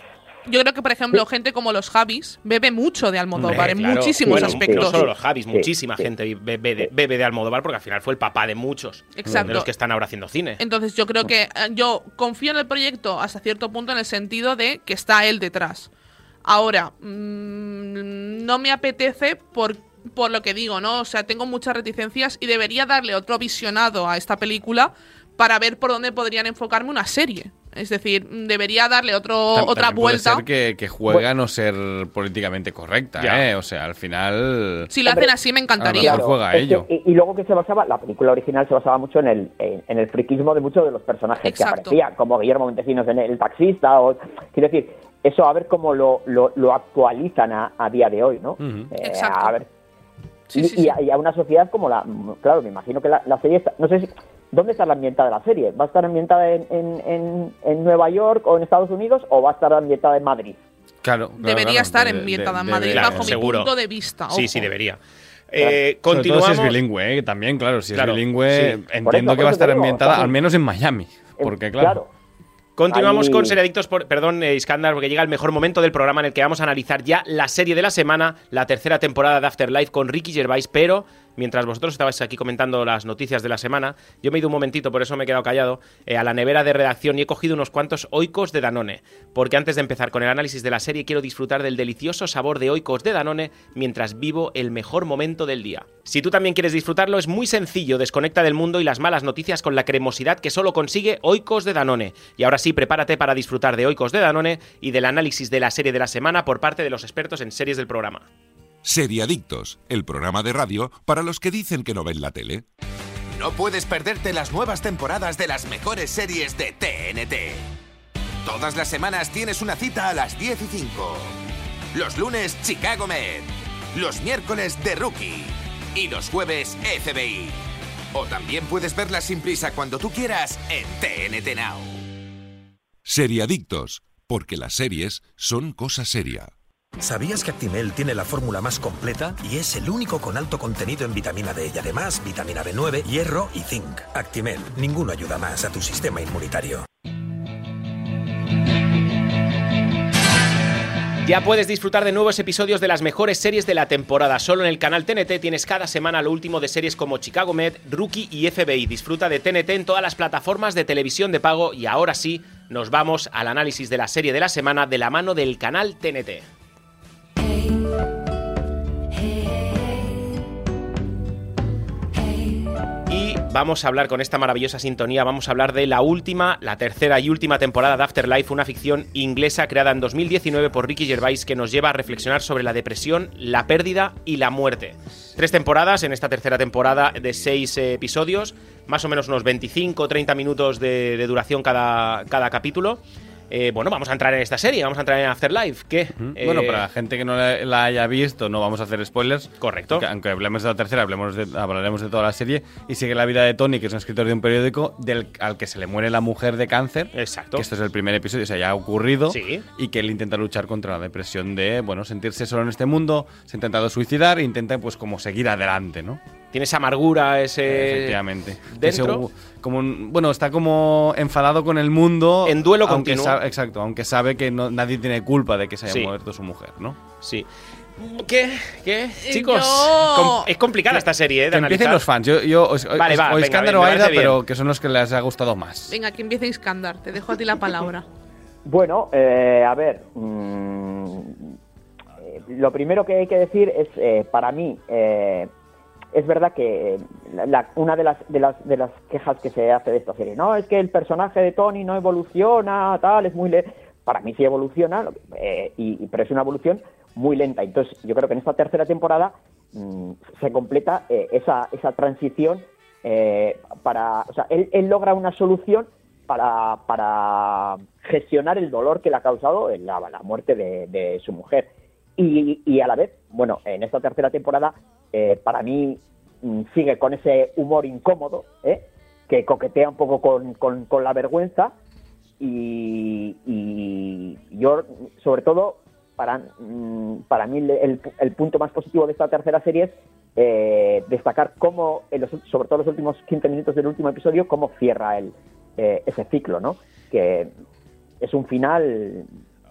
Yo creo que, por ejemplo, gente como los Javis bebe mucho de Almodóvar en claro. muchísimos Bueno, aspectos. No solo los Javis, muchísima sí. gente bebe de, bebe de Almodóvar porque al final fue el papá de muchos. Exacto. De los que están ahora haciendo cine. Entonces yo creo que eh, yo confío en el proyecto hasta cierto punto en el sentido de que está él detrás. Ahora, mm, no me apetece por, por lo que digo, ¿no? O sea, tengo muchas reticencias y debería darle otro visionado a esta película para ver por dónde podrían enfocarme una serie. Es decir, debería darle otro, otra puede vuelta. ser que, que juega a no ser políticamente correcta, Ya. ¿eh? O sea, al final... Si lo Hombre, hacen así me a encantaría. lo mejor juega a es que- ello. y, y luego que se basaba, la película original se basaba mucho en el, en, en el friquismo de muchos de los personajes Exacto. que aparecían, como Guillermo Montesinos en El Taxista, o quiero decir, eso a ver cómo lo, lo, lo actualizan a, a día de hoy, ¿no? Eh, Exacto. a ver, Sí, y, sí, y sí. a, y a una sociedad como la. Claro, me imagino que la, la serie está. No sé si. ¿Dónde está la ambientada la serie? ¿Va a estar ambientada en, en, en, en Nueva York o en Estados Unidos o va a estar ambientada en Madrid? Claro, claro, Debería claro, estar de- ambientada en de- Madrid. Claro, bajo seguro. mi punto de vista. Sí, ojo. sí, debería. Claro. Eh, Sobre todo continuamos. si es bilingüe, ¿eh? También, claro, si Claro, es bilingüe, sí. entiendo eso, que va a estar digo, ambientada al menos en Miami. Porque, claro, Continuamos Ahí- con Seriadictos, por, perdón, eh, Iskandar, porque llega el mejor momento del programa en el que vamos a analizar ya la serie de la semana, la tercera temporada de Afterlife con Ricky Gervais, pero mientras vosotros estabais aquí comentando las noticias de la semana, yo me he ido un momentito, por eso me he quedado callado, eh, a la nevera de redacción y he cogido unos cuantos oikos de Danone, porque antes de empezar con el análisis de la serie quiero disfrutar del delicioso sabor de oikos de Danone mientras vivo el mejor momento del día. Si tú también quieres disfrutarlo, es muy sencillo, desconecta del mundo y las malas noticias con la cremosidad que solo consigue Oikos de Danone. Y ahora sí, prepárate para disfrutar de Oikos de Danone y del análisis de la serie de la semana por parte de los expertos en series del programa. Seriadictos, el programa de radio para los que dicen que no ven la tele. No puedes perderte las nuevas temporadas de las mejores series de TNT. Todas las semanas tienes una cita a las 10 y 5. Los lunes, Chicago Med. Los miércoles, The Rookie. Y los jueves, FBI. O también puedes verlas sin prisa cuando tú quieras en TNT Now. Seriadictos, porque las series son cosa seria. ¿Sabías que Actimel tiene la fórmula más completa y es el único con alto contenido en vitamina D y además vitamina B9, hierro y zinc? Actimel, ninguno ayuda más a tu sistema inmunitario. Ya puedes disfrutar de nuevos episodios de las mejores series de la temporada. Solo en el canal TNT tienes cada semana lo último de series como Chicago Med, Rookie y FBI. Disfruta de TNT en todas las plataformas de televisión de pago y ahora sí, nos vamos al análisis de la serie de la semana de la mano del canal TNT. Vamos a hablar con esta maravillosa sintonía, vamos a hablar de la última, la tercera y última temporada de Afterlife, una ficción inglesa creada en 2019 por Ricky Gervais que nos lleva a reflexionar sobre la depresión, la pérdida y la muerte. Tres temporadas, en esta tercera temporada de seis episodios, más o menos unos 25-30 minutos de, de duración cada, cada capítulo. Eh, bueno, vamos a entrar en esta serie, vamos a entrar en Afterlife. ¿Qué? Eh, Bueno, para la gente que no la, la haya visto, no vamos a hacer spoilers. Correcto. Porque aunque hablemos de la tercera, hablemos de- hablaremos de toda la serie. Y sigue la vida de Tony, que es un escritor de un periódico, del, al que se le muere la mujer de cáncer. Exacto. Que esto es el primer episodio, o sea, ya ha ocurrido. Sí. Y que él intenta luchar contra la depresión de, bueno, sentirse solo en este mundo. Se ha intentado suicidar e intenta, pues, como seguir adelante, ¿no? Tiene esa amargura, ese... Efectivamente. dentro. Ese- como un- bueno, está como enfadado con el mundo. En duelo aunque continuo. sa- exacto, aunque sabe que no- nadie tiene culpa de que se haya Sí. muerto su mujer, ¿no? Sí. ¿Qué? ¿Qué? Chicos, com- es complicada esta serie, ¿eh? De Que empiecen analizar. los fans. Yo, yo os, Vale, os- va, o venga, Iskandar me o parece Aida, pero que son los que les ha gustado más. Venga, que empiece Iskandar. Te dejo a ti la palabra. Bueno, eh, a ver. mm, lo primero que hay que decir es, eh, para mí, eh, es verdad que eh, la- una de las, de, las, de las quejas que se hace de esta serie, no, es que el personaje de Tony no evoluciona, tal, es muy... le-". Para mí sí evoluciona, eh, y, pero es una evolución muy lenta. Entonces, yo creo que en esta tercera temporada mm, se completa eh, esa, esa transición eh, para... O sea, él, logra una solución para, para gestionar el dolor que le ha causado la, la muerte de, de su mujer. Y, y a la vez, bueno, en esta tercera temporada, eh, para mí mm, sigue con ese humor incómodo, ¿eh? que coquetea un poco con, con- la vergüenza. Y, y yo, sobre todo, para, mm, para mí el, el punto más positivo de esta tercera serie es eh, destacar cómo, en los- sobre todo los últimos 15 minutos del último episodio, cómo cierra el, eh, ese ciclo, ¿no? Que es un final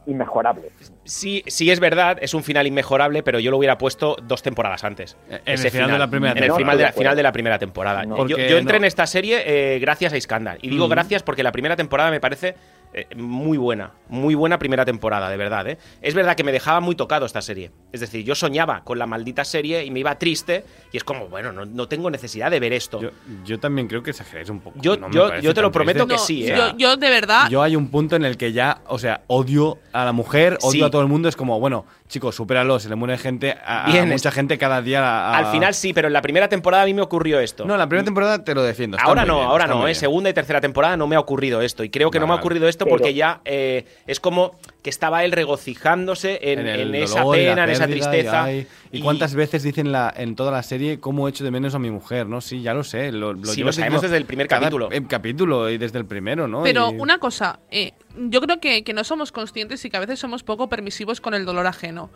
inmejorable. Sí, sí es verdad, es un final inmejorable, pero yo lo hubiera puesto dos temporadas antes. En el final de la primera En el temporada. final, No, de la, final de primera temporada. No. Yo, entré no- en esta serie eh, gracias a Iskandar. Y digo gracias porque la primera temporada me parece eh, muy buena. Muy buena primera temporada, de verdad. ¿eh? Es verdad que me dejaba muy tocado esta serie. Es decir, yo soñaba con la maldita serie y me iba triste. Y es como, bueno, no, no tengo necesidad de ver esto. Yo, yo también creo que exageráis un poco. Yo- no me yo- parece yo te lo prometo triste. que sí, O ¿eh? sea, yo, yo de verdad, Yo hay un punto en el que ya, o sea, odio a la mujer, odio Sí. a todo el mundo. Es como, bueno, chicos, supéralo, se le muere gente a, mucha gente cada día. a- a- Al final sí, pero en la primera temporada a mí me ocurrió esto. No, la primera temporada te lo defiendo. Ahora no, bien, ahora no, ¿eh? bien. segunda y tercera temporada no me ha ocurrido esto. Y creo que no me ha Vale, ocurrido esto Pero- porque ya eh, es como que estaba él regocijándose en, En el en esa dolor y la pena, en esa pérdida, tristeza. Y, ay, ¿y cuántas veces dicen la, en toda la serie cómo echo de menos a mi mujer? ¿no? Sí, ya lo sé. Lo, lo Sí, lo sabemos desde el primer capítulo. em- capítulo y desde el primero, ¿no? Pero Y- una cosa, eh, yo creo que, que no somos conscientes y que a veces somos poco permisivos con el dolor ajeno.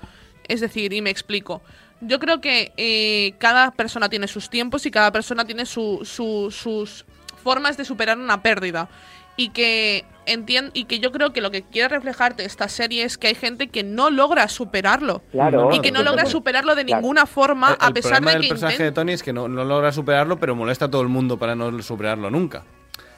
Es decir, y me explico. Yo creo que eh, cada persona tiene sus tiempos y cada persona tiene su- su- sus formas de superar una pérdida. Y que, entien- y que yo creo que lo que quiere reflejarte esta serie es que hay gente que no logra superarlo. Claro. y que no logra superarlo de Claro. ninguna forma el, a el pesar de del que personaje de. Tony es que no, no logra superarlo, pero molesta a todo el mundo para no superarlo nunca.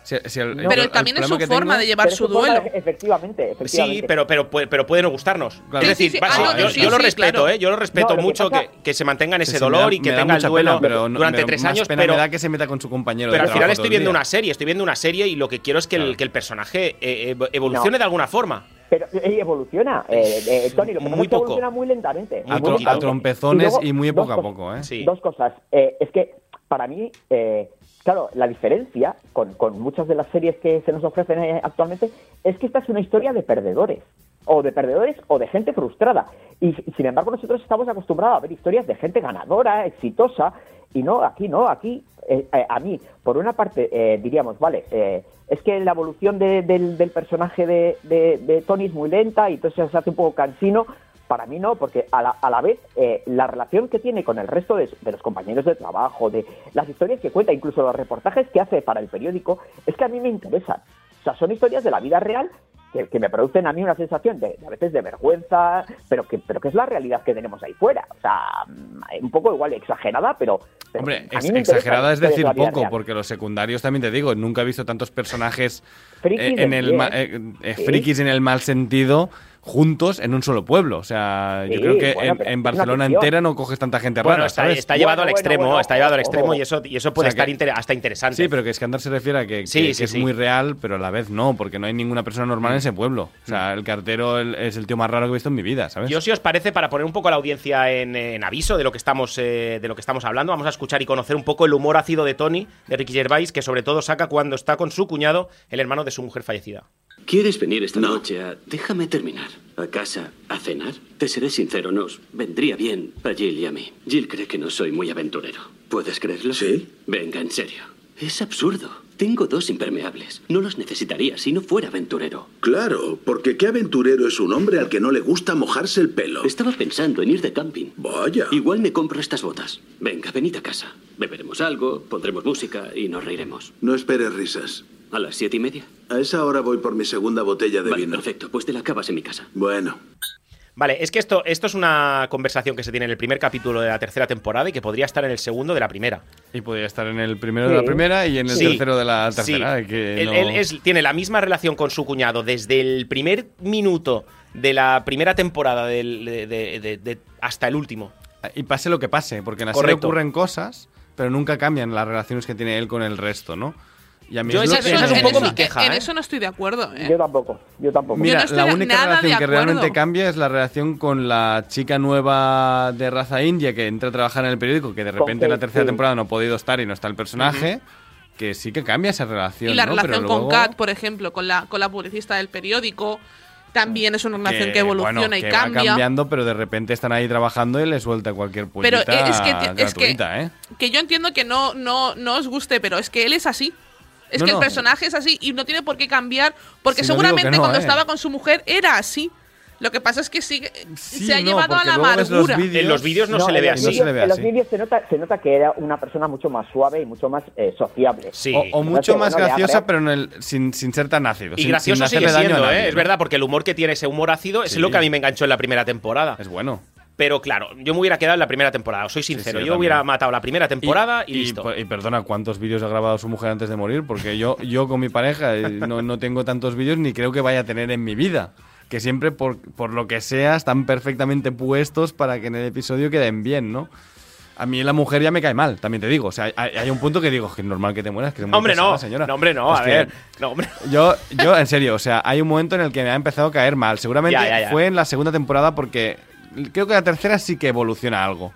Si- si el- No. yo- Pero el también es su que forma tengo- de llevar su duelo. de- efectivamente, efectivamente. Sí, pero, pero, puede- pero puede no gustarnos. Claro. Es Sí, decir, sí, sí. va, Ah, sí, no, yo, sí, yo lo sí, respeto, claro. ¿eh? Yo lo respeto No, lo que mucho pasa- que, que se mantengan que ese dolor da- y que tenga el mucha duelo pena, pero no- durante pero tres años, pena pero, me da que se meta con su compañero de pero al final estoy viendo una serie, estoy viendo una serie y lo que quiero es que el, que personaje eh, ev- evolucione de alguna forma. Pero eh, evoluciona, eh, eh, Tony, lo que pasa Muy es que poco. evoluciona muy lentamente. A, muy tro- poquito. a lentamente. trompezones luego, y, muy poco a poco, ¿eh? Sí. Dos cosas. Eh, es que para mí, eh, claro, la diferencia con, con muchas de las series que se nos ofrecen eh, actualmente es que esta es una historia de perdedores. O de perdedores o de gente frustrada. Y sin embargo, nosotros estamos acostumbrados a ver historias de gente ganadora, exitosa. Y no, aquí no, aquí eh, eh, a mí, por una parte, eh, diríamos, vale, eh, es que la evolución de- del, del personaje de, de- de Tony es muy lenta y entonces se hace un poco cansino. Para mí no, porque a la, a la vez eh, la relación que tiene con el resto de, de los compañeros de trabajo, de las historias que cuenta, incluso los reportajes que hace para el periódico, es que a mí me interesan. O sea, son historias de la vida real que, que me producen a mí una sensación de, de a veces de vergüenza, pero que, pero que es la realidad que tenemos ahí fuera. O sea, mm, un poco igual exagerada, pero... pero Hombre, a mí me exagerada es decir de poco, real. porque los secundarios también te digo, nunca he visto tantos personajes Frikis eh, en el eh, eh, frikis en el mal sentido juntos en un solo pueblo. O sea, yo creo que bueno, en, Barcelona entera no coges tanta gente Bueno, rara, está, ¿sabes? está llevado al extremo, bueno, está llevado al extremo y eso, y eso puede O sea estar que- inter- hasta interesante. Sí, pero que Iskandar se refiere a que, Sí, que- sí, que es muy real, pero a la vez no, porque no hay ninguna persona normal en ese pueblo. O sea, el cartero es el tío más raro que he visto en mi vida, ¿sabes? Yo, si os parece, para poner un poco a la audiencia en, en aviso de lo que estamos eh, de lo que estamos hablando, vamos a escuchar y conocer un poco el humor ácido de Tony, de Ricky Gervais, que sobre todo saca cuando está con su cuñado, el hermano de su mujer fallecida. ¿Quieres venir esta noche a... Déjame terminar. ¿A casa a cenar? Te seré sincero, nos vendría bien a Jill y a mí. Jill cree que no soy muy aventurero. ¿Puedes creerlo? Sí. Venga, en serio. Es absurdo. Tengo dos impermeables. No los necesitaría si no fuera aventurero. Claro, porque qué aventurero es un hombre al que no le gusta mojarse el pelo. Estaba pensando en ir de camping. Vaya. Igual me compro estas botas. Venga, venid a casa. Beberemos algo, pondremos música y nos reiremos. No esperes risas. ¿A las siete y media? A esa hora voy por mi segunda botella de Vale, vino. perfecto. Pues te la acabas en mi casa. Bueno, Vale, es que esto, esto es una conversación que se tiene en el primer capítulo de la tercera temporada y que podría estar en el segundo de la primera. Y podría estar en el primero de la primera y en el Sí. tercero de la tercera. Sí. que él, no- él es- tiene la misma relación con su cuñado desde el primer minuto de la primera temporada del- de- de- de- de- hasta el último. Y pase lo que pase, porque en la Correcto. serie ocurren cosas, pero nunca cambian las relaciones que tiene él con el resto, ¿no? Y a mí Yo es esa- que- esa es un poco eso- mi queja, En ¿eh? eso no estoy de acuerdo. ¿eh? Yo tampoco, yo tampoco. Yo Mira, no estoy la única relación que realmente cambia es la relación con la chica nueva de raza india que entra a trabajar en el periódico, que de repente en la tercera sí. temporada no ha podido estar y no está el personaje, que sí que cambia esa relación. Y la ¿no? relación Pero con luego- Kat, por ejemplo, con la, con la publicista del periódico, también es una relación que, evoluciona bueno, y que va cambia. cambiando, pero de repente están ahí trabajando y le suelta cualquier Pero puñita es que, es que, ¿eh? que yo entiendo que no, no, no os guste, pero es que él es así. Es No, que no. el personaje es así y no tiene por qué cambiar, porque seguramente no, cuando eh. estaba con su mujer era así. Lo que pasa es que sigue, Sí, se ha no, llevado a la los amargura. vídeos- En los vídeos no, se le ve los así. no se le ve vídeos- En los vídeos se nota, se nota que era una persona mucho más suave y mucho más eh, sociable. Sí. O, o mucho más graciosa, pero en el- sin, sin ser tan ácido. Y sin, gracioso sin sigue hacerle daño a siendo, nadie, ¿eh? Es verdad, porque el humor que tiene ese humor ácido es lo que a mí me enganchó en la primera temporada. Es bueno. Pero claro, yo me hubiera quedado en la primera temporada, soy sincero. sí, yo yo hubiera matado la primera temporada y, listo. Y, perdona, ¿cuántos vídeos ha grabado su mujer antes de morir? Porque yo, yo con mi pareja eh, no, no tengo tantos vídeos ni creo que vaya a tener en mi vida. Que siempre, por, por lo que sea, están perfectamente puestos para que en el episodio queden bien, ¿no? A mí la mujer ya me cae mal, también te digo. O sea, hay, hay un punto que digo, que es normal que te mueras, que es muy hombre, pesada, no. señora. No, hombre, no. Es a ver. No, hombre. Yo, yo, en serio, o sea, hay un momento en el que me ha empezado a caer mal. Seguramente Ya, ya, ya. fue en la segunda temporada porque creo que la tercera sí que evoluciona algo.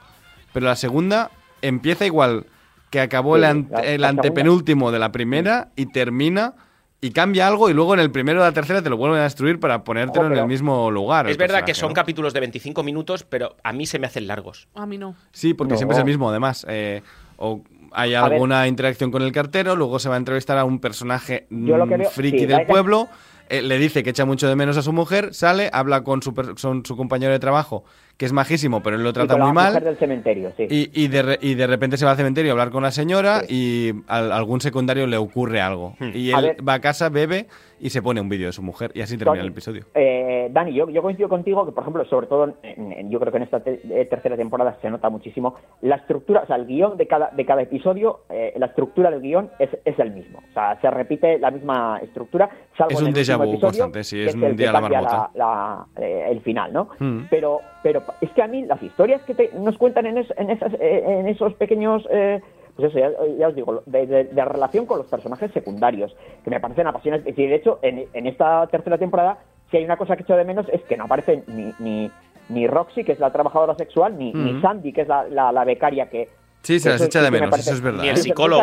Pero la segunda empieza igual que acabó Sí, el, ante- la- la el segunda. antepenúltimo de la primera y termina y cambia algo y luego en el primero de la tercera te lo vuelven a destruir para ponértelo Ojo, en el mismo lugar. Es verdad que son ¿no? capítulos de 25 minutos, pero a mí se me hacen largos. A mí no. Sí, porque No. siempre es el mismo, además. Eh, o hay alguna interacción con el cartero, luego se va a entrevistar a un personaje Yo lo que mm, veo- friki sí, del pueblo, eh, le dice que echa mucho de menos a su mujer, sale, habla con su, son su compañero de trabajo, que es majísimo, pero él lo Y trata con muy la mujer mal. del cementerio, sí. Y, y de, re- y de repente se va al cementerio a hablar con la señora Sí. y a algún secundario le ocurre algo. Y A él ver. va a casa, bebe y se pone un vídeo de su mujer y así termina Tony, el episodio. eh, Dani, yo, yo coincido contigo que, por ejemplo, sobre todo, en- en- yo creo que en esta te- eh, tercera temporada se nota muchísimo la estructura, o sea, el guion de cada, de cada episodio, eh, la estructura del guion es, es el mismo. O sea, se repite la misma estructura, salvo Es en un el último déjà vu episodio, constante, sí, es un el día a la la- la- eh, el final, ¿no? Mm. Pero, pero es que a mí las historias que te- nos cuentan en, es- en, esas, eh, en esos pequeños... eh, pues eso, ya, ya os digo, de, de- de relación con los personajes secundarios, que me parecen apasionantes. Y de hecho, en, en esta tercera temporada, si hay una cosa que echo de menos es que no aparecen ni, ni, ni Roxy, que es la trabajadora sexual, ni, ni Mm. Sandy, que es la, la, la becaria que... Sí, se las echa de me menos, parece- eso es verdad. Ni el Sí, ¿eh? se echa psicólogo.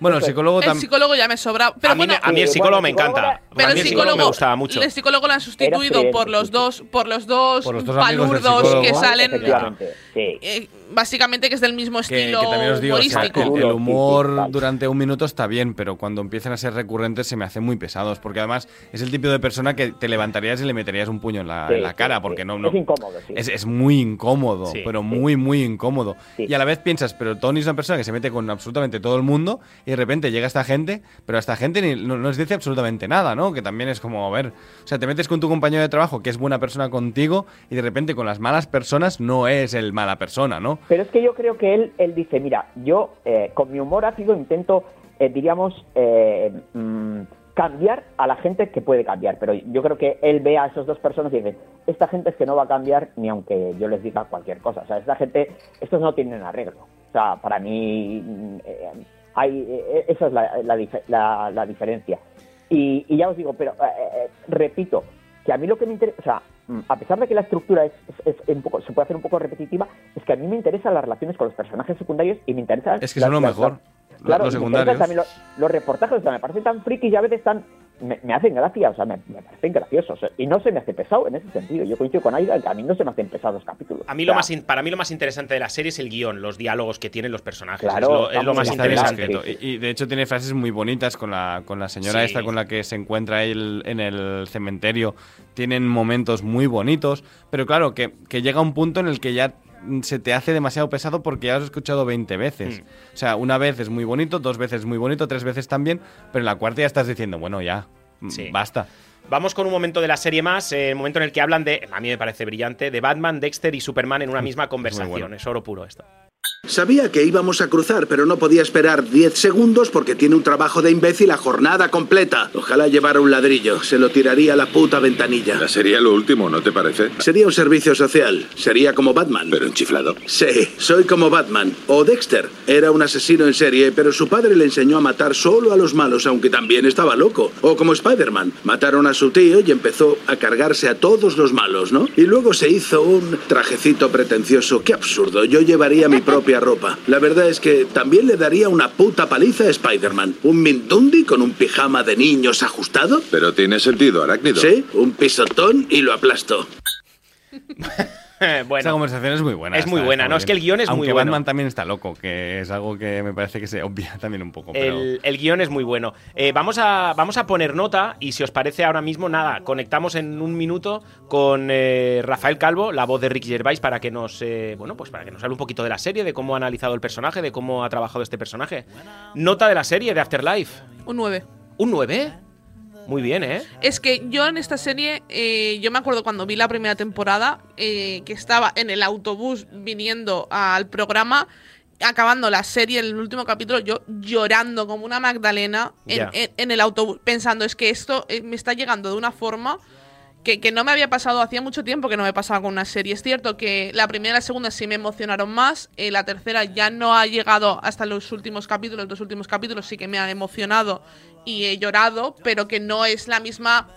Bueno, el psicólogo El también. psicólogo ya me sobra. Pero a mí, bueno, me, a mí el psicólogo bueno, me el encanta. pero a el mí el psicólogo me gustaba mucho. el psicólogo lo han sustituido por los dos, por los dos, Por los dos palurdos que salen, Efectivamente, sí. eh, básicamente que es del mismo estilo que también os digo, o sea, humorístico. el, humor sí, sí, tal. durante un minuto está bien, pero cuando empiezan a ser recurrentes se me hacen muy pesados, porque además es el tipo de persona que te levantarías y le meterías un puño en la, Sí, en la sí, cara, sí. porque no, no. Es incómodo, sí. Es, es muy incómodo, Sí. pero muy, muy incómodo. Sí. Y a la vez piensas, pero Tony es una persona que se mete con absolutamente todo el mundo y de repente llega esta gente, pero a esta gente ni, no, no les dice absolutamente nada, ¿no? Que también es como, a ver, o sea, te metes con tu compañero de trabajo que es buena persona contigo y de repente con las malas personas no es el persona, ¿no? Pero es que yo creo que él, él dice, mira, yo eh, con mi humor ácido intento, eh, diríamos, eh, mm, cambiar a la gente que puede cambiar. Pero yo creo que él ve a esas dos personas y dice, esta gente es que no va a cambiar ni aunque yo les diga cualquier cosa. O sea, esta gente, estos no tienen arreglo. O sea, para mí, mm, hay, esa es la, la dif- la- la diferencia. Y, ya os digo, pero repito, que a mí lo que me interesa, o sea, mm, a pesar de que la estructura es, es- es un poco, se puede hacer un poco repetitiva, es que a mí me interesan las relaciones con los personajes secundarios y me interesa... Es que son lo mejor, claro, los interesan secundarios. también los, los reportajes, o sea, me parecen tan frikis y a veces tan... Me, me hacen gracia, o sea, me, me parecen graciosos. Y no se me hace pesado en ese sentido. Yo coincido con Aida, que a mí no se me hacen pesados capítulos. A mí O lo sea, más in- para mí lo más interesante de la serie es el guion, los diálogos que tienen los personajes. Claro, es lo, es más interesante. escrito. Sí, sí. Y, y de hecho tiene frases muy bonitas con la, con la señora Sí. esta con la que se encuentra él en el cementerio. Tienen momentos muy bonitos, pero claro, que, que llega un punto en el que ya se te hace demasiado pesado porque ya lo has escuchado 20 veces. Mm. O sea, una vez es muy bonito, dos veces es muy bonito, tres veces también, pero en la cuarta ya estás diciendo, bueno, ya, mm, Sí. basta. Vamos con un momento de la serie más, eh, el momento en el que hablan de, a mí me parece brillante, de Batman, Dexter y Superman en una misma conversación. bueno. Es oro puro esto. Sabía que íbamos a cruzar, pero no podía esperar 10 segundos porque tiene un trabajo de imbécil a jornada completa. Ojalá llevara un ladrillo, se lo tiraría a la puta ventanilla. Sería lo último, ¿no te parece? Sería un servicio social, sería como Batman. Pero enchiflado. Sí, soy como Batman. O Dexter. Era un asesino en serie, pero su padre le enseñó a matar solo a los malos, aunque también estaba loco. O como Spider-Man. Mataron a su tío y empezó a cargarse a todos los malos, ¿no? Y luego se hizo un trajecito pretencioso. Qué absurdo. Yo llevaría mi propia ropa. La verdad es que también le daría una puta paliza a Spider-Man. Un mindundi con un pijama de niños ajustado. Pero tiene sentido, arácnido. Sí, un pisotón y lo aplasto. Esa bueno, conversación es muy buena. Es muy buena, está ¿no? muy Es que el guion es muy bueno. Batman también está loco, que es algo que me parece que se obvia también un poco. Pero... el, el guion es muy bueno. Eh, vamos, a, vamos a poner nota y si os parece ahora mismo, nada, conectamos en un minuto con eh, Rafael Calvo, la voz de Ricky Gervais, para que nos, eh, bueno, pues para que nos hable un poquito de la serie, de cómo ha analizado el personaje, de cómo ha trabajado este personaje. Nota de la serie de Afterlife. Un 9. ¿Un 9? Muy bien, ¿eh? Es que yo en esta serie, eh, yo me acuerdo cuando vi la primera temporada, eh, que estaba en el autobús viniendo al programa, acabando la serie, el último capítulo, yo llorando como una Magdalena en, en- en el autobús, pensando, es que esto eh, me está llegando de una forma que, que no me había pasado, hacía mucho tiempo que no me pasaba con una serie. Es cierto que la primera y la segunda sí me emocionaron más, eh, la tercera ya no ha llegado hasta los últimos capítulos, los últimos capítulos sí que me han emocionado y he llorado, pero que no es la misma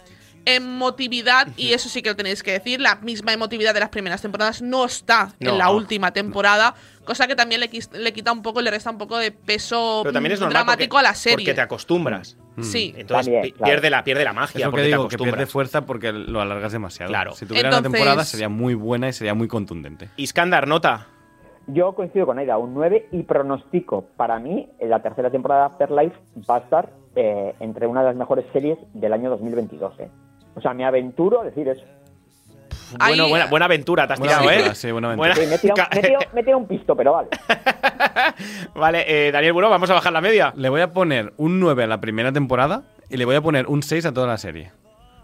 emotividad, y eso sí que lo tenéis que decir, la misma emotividad de las primeras temporadas no está No. en la última temporada, cosa que también le, le quita un poco, le resta un poco de peso Pero también es normal dramático porque, a la serie. porque te acostumbras. Sí. Entonces También, pi- claro. pierde, la, pierde la Es magia lo porque que te digo, que pierde fuerza porque lo alargas demasiado. Claro. Si tuviera una temporada sería muy buena y sería muy contundente. Iskandar, nota. Yo coincido con Aida, un 9 y pronostico, para mí, en la tercera temporada de Afterlife va a estar eh, entre una de las mejores series del año 2022. ¿eh? O sea, me aventuro a decir eso. Ahí- Bueno, buena, buena aventura te has Buena tirado, aventura, ¿eh? sí, buena aventura. Sí, me he tirado, me he tirado- me he tirado un pisto, pero vale. Vale, eh, Daniel Buró, vamos a bajar la media. Le voy a poner un 9 a la primera temporada y le voy a poner un 6 a toda la serie.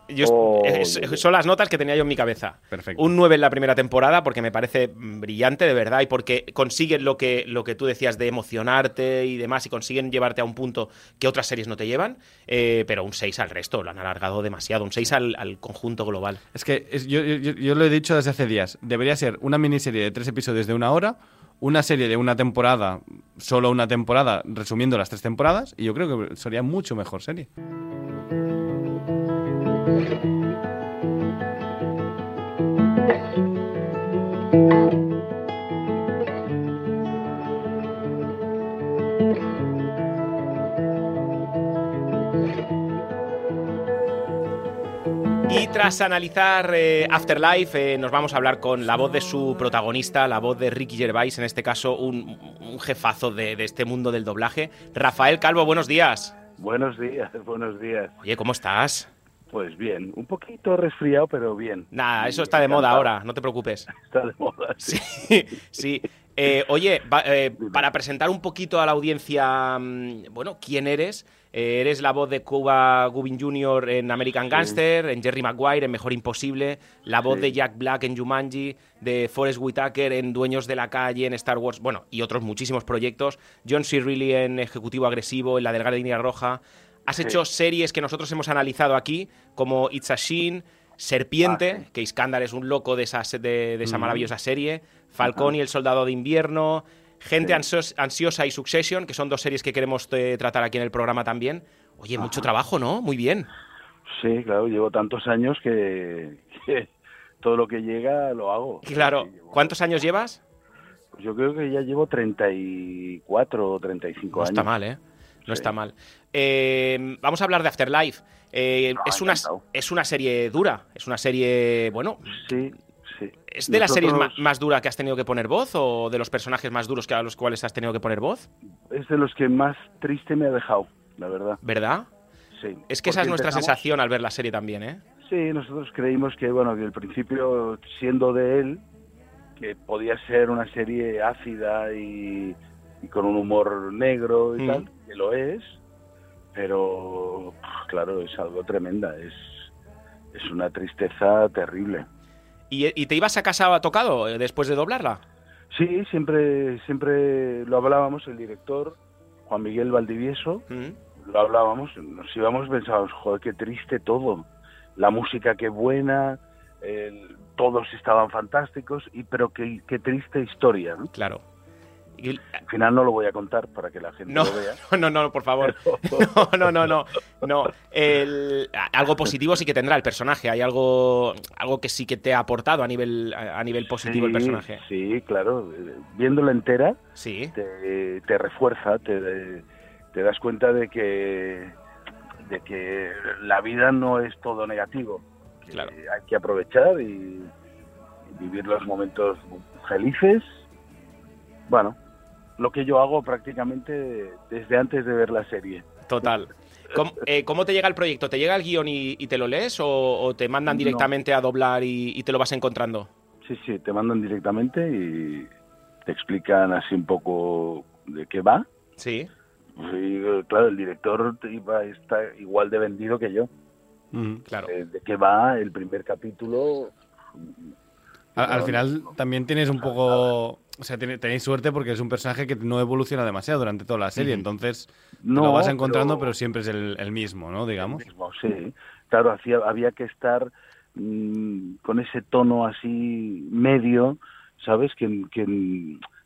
Yo- Oh, es- bien. son las notas que tenía yo en mi cabeza. Perfecto. Un 9 en la primera temporada porque me parece mm, brillante de verdad y porque consiguen lo que, lo que tú decías de emocionarte y demás y consiguen llevarte a un punto que otras series no te llevan, eh, pero un 6 al resto, lo han alargado demasiado, un 6 al, al conjunto global. Es que es- yo, yo- yo lo he dicho desde hace días. Debería ser una miniserie de tres episodios de una hora, una serie de una temporada, solo una temporada, resumiendo las tres temporadas, y yo creo que sería mucho mejor serie. Y tras analizar eh, Afterlife, eh, nos vamos a hablar con la voz de su protagonista, la voz de Ricky Gervais, en este caso un, un jefazo de, de este mundo del doblaje. Rafael Calvo, buenos días. Buenos días, buenos días. Oye, ¿cómo estás? Pues bien, un poquito resfriado, pero bien. Nada, eso está de moda ahora, no te preocupes. Está de moda, sí. Sí, sí. Eh, oye, va- eh, para presentar un poquito a la audiencia, mm, bueno, ¿quién eres? Eh, eres la voz de Cuba Gubin Jr. en American Gangster, en Jerry Maguire, en Mejor Imposible, la voz Sí. de Jack Black en Jumanji, de Forrest Whitaker en Dueños de la Calle, en Star Wars, bueno, y otros muchísimos proyectos. John C. Reilly en Ejecutivo Agresivo, en La Delgada Línea Roja. Has Sí. hecho series que nosotros hemos analizado aquí, como It's a Sheen, Serpiente, Ah, sí. que Iskandar es un loco de esa, de, de esa Mm. maravillosa serie, Falcón y el Soldado de Invierno, Gente Sí. Ansiosa y Succession, que son dos series que queremos eh, tratar aquí en el programa también. Oye, mucho trabajo, ¿no? Muy bien. Sí, claro, llevo tantos años que, que todo lo que llega lo hago. Claro. Llevo- ¿Cuántos años llevas? Pues yo creo que ya llevo 34 o 35 No años. está mal, ¿eh? No está mal. Eh, vamos a hablar de Afterlife. Eh, Ah, es, una, es una serie dura, es una serie, bueno, Sí, sí. ¿es de las series Nosotros- más duras que has tenido que poner voz o de los personajes más duros que a los cuales has tenido que poner voz? Es de los que más triste me ha dejado, la verdad. ¿Verdad? Sí. Es que esa es nuestra empezamos- sensación al ver la serie también, ¿eh? Sí, nosotros creímos que, bueno, que al principio, siendo de él, que podía ser una serie ácida y, y con un humor negro y Mm. tal, que lo es, pero, claro, es algo tremenda. Es, es una tristeza terrible. ¿Y, y te ibas a casa tocado eh, después de doblarla? Sí, siempre, siempre lo hablábamos, el director, Juan Miguel Valdivieso, Mm. lo hablábamos, nos íbamos, pensábamos, joder, qué triste todo. La música qué buena, el- todos estaban fantásticos, y pero qué, qué triste historia, ¿no? Claro. Y- Al final no lo voy a contar para que la gente No, lo vea. no, no, por favor. No, no, no, no. no. El- algo positivo sí que tendrá el personaje. Hay algo, algo que sí que te ha aportado a nivel, a nivel positivo el personaje. Sí, claro. Viéndola entera, Sí. te, te refuerza, te, te das cuenta de que, de que la vida no es todo negativo. que Hay que aprovechar y vivir los momentos felices. Bueno, lo que yo hago prácticamente desde antes de ver la serie. Total. ¿Cómo, eh, cómo te llega el proyecto? ¿Te llega el guion y, y te lo lees o, o te mandan No. directamente a doblar y, y te lo vas encontrando? Sí, sí, te mandan directamente y te explican así un poco de qué va. Sí. Y, eh, claro, el director está igual de vendido que yo. Claro. Eh, de qué va el primer capítulo. Al, al final también tienes un poco. O sea, tenéis suerte porque es un personaje que no evoluciona demasiado durante toda la serie. Entonces No, lo vas encontrando, pero- pero, siempre es el, el mismo, ¿no? Digamos. mismo, sí. Claro, hacía, había que estar mm, con ese tono así medio, ¿sabes? Que, que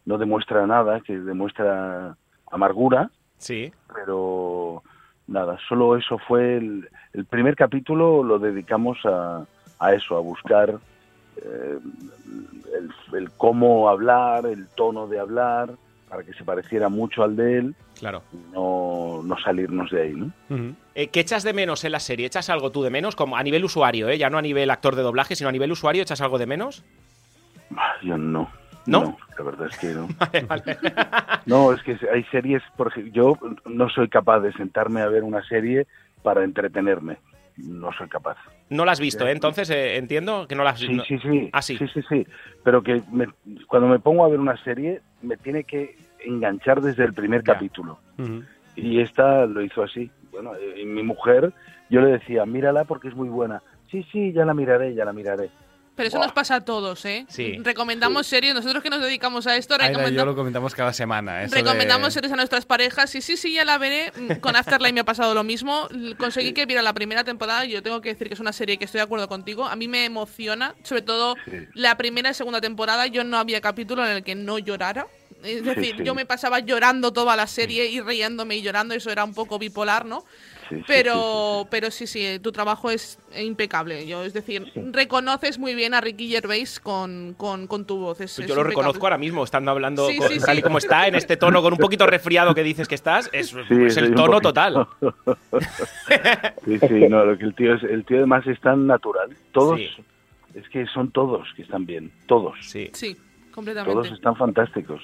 no demuestra nada, que demuestra amargura. Sí. Pero nada, solo eso fue el, el primer capítulo, lo dedicamos a, a eso, a buscar eh, el, el cómo hablar, el tono de hablar, para que se pareciera mucho al de él, Claro. no, no salirnos de ahí, ¿no? Eh, ¿Qué echas de menos en la serie? ¿Echas algo tú de menos? Como a nivel usuario, ¿eh? Ya no a nivel actor de doblaje, sino a nivel usuario, ¿echas algo de menos? Ah, Yo no. ¿No? la verdad es que no. No, es que hay series, por ejemplo, yo no soy capaz de sentarme a ver una serie para entretenerme. No soy capaz. No la has visto, ¿eh? Entonces, eh, entiendo que no la has Sí, no- sí, sí. Ah, sí. Sí, sí, sí. Pero que me- cuando me pongo a ver una serie, me tiene que enganchar desde el primer capítulo. Y esta lo hizo así. Bueno, eh, y mi mujer, yo le decía, mírala porque es muy buena. Sí, sí, ya la miraré, ya la miraré. Pero eso nos pasa a todos, ¿eh? Sí. Recomendamos series, nosotros que nos dedicamos a esto, Aira recomendamos... yo lo comentamos cada semana. Eso de- Recomendamos series a nuestras parejas y sí, sí, ya la veré. Mm, Con Afterlife me ha pasado lo mismo. Conseguí que viera la primera temporada y yo tengo que decir que es una serie que estoy de acuerdo contigo. A mí me emociona, sobre todo la primera y segunda temporada. Yo no había capítulo en el que no llorara. Es Sí, decir, sí. yo me pasaba llorando toda la serie y riéndome y llorando. Eso era un poco bipolar, ¿no? Sí, sí, Pero, pero sí, sí, tu trabajo es impecable. Yo, es decir, reconoces muy bien a Ricky Gervais con, con, con tu voz. Es- Pues es yo lo impecable. reconozco ahora mismo, estando hablando Sí, con- sí, tal y como está, en este tono, con un poquito resfriado que dices que estás, es, Sí, es soy el tono total. Sí, sí, no, lo que el tío es, el tío además es tan natural. Todos, Sí. es que son todos que están bien, todos. Sí. Sí, completamente. Todos están fantásticos.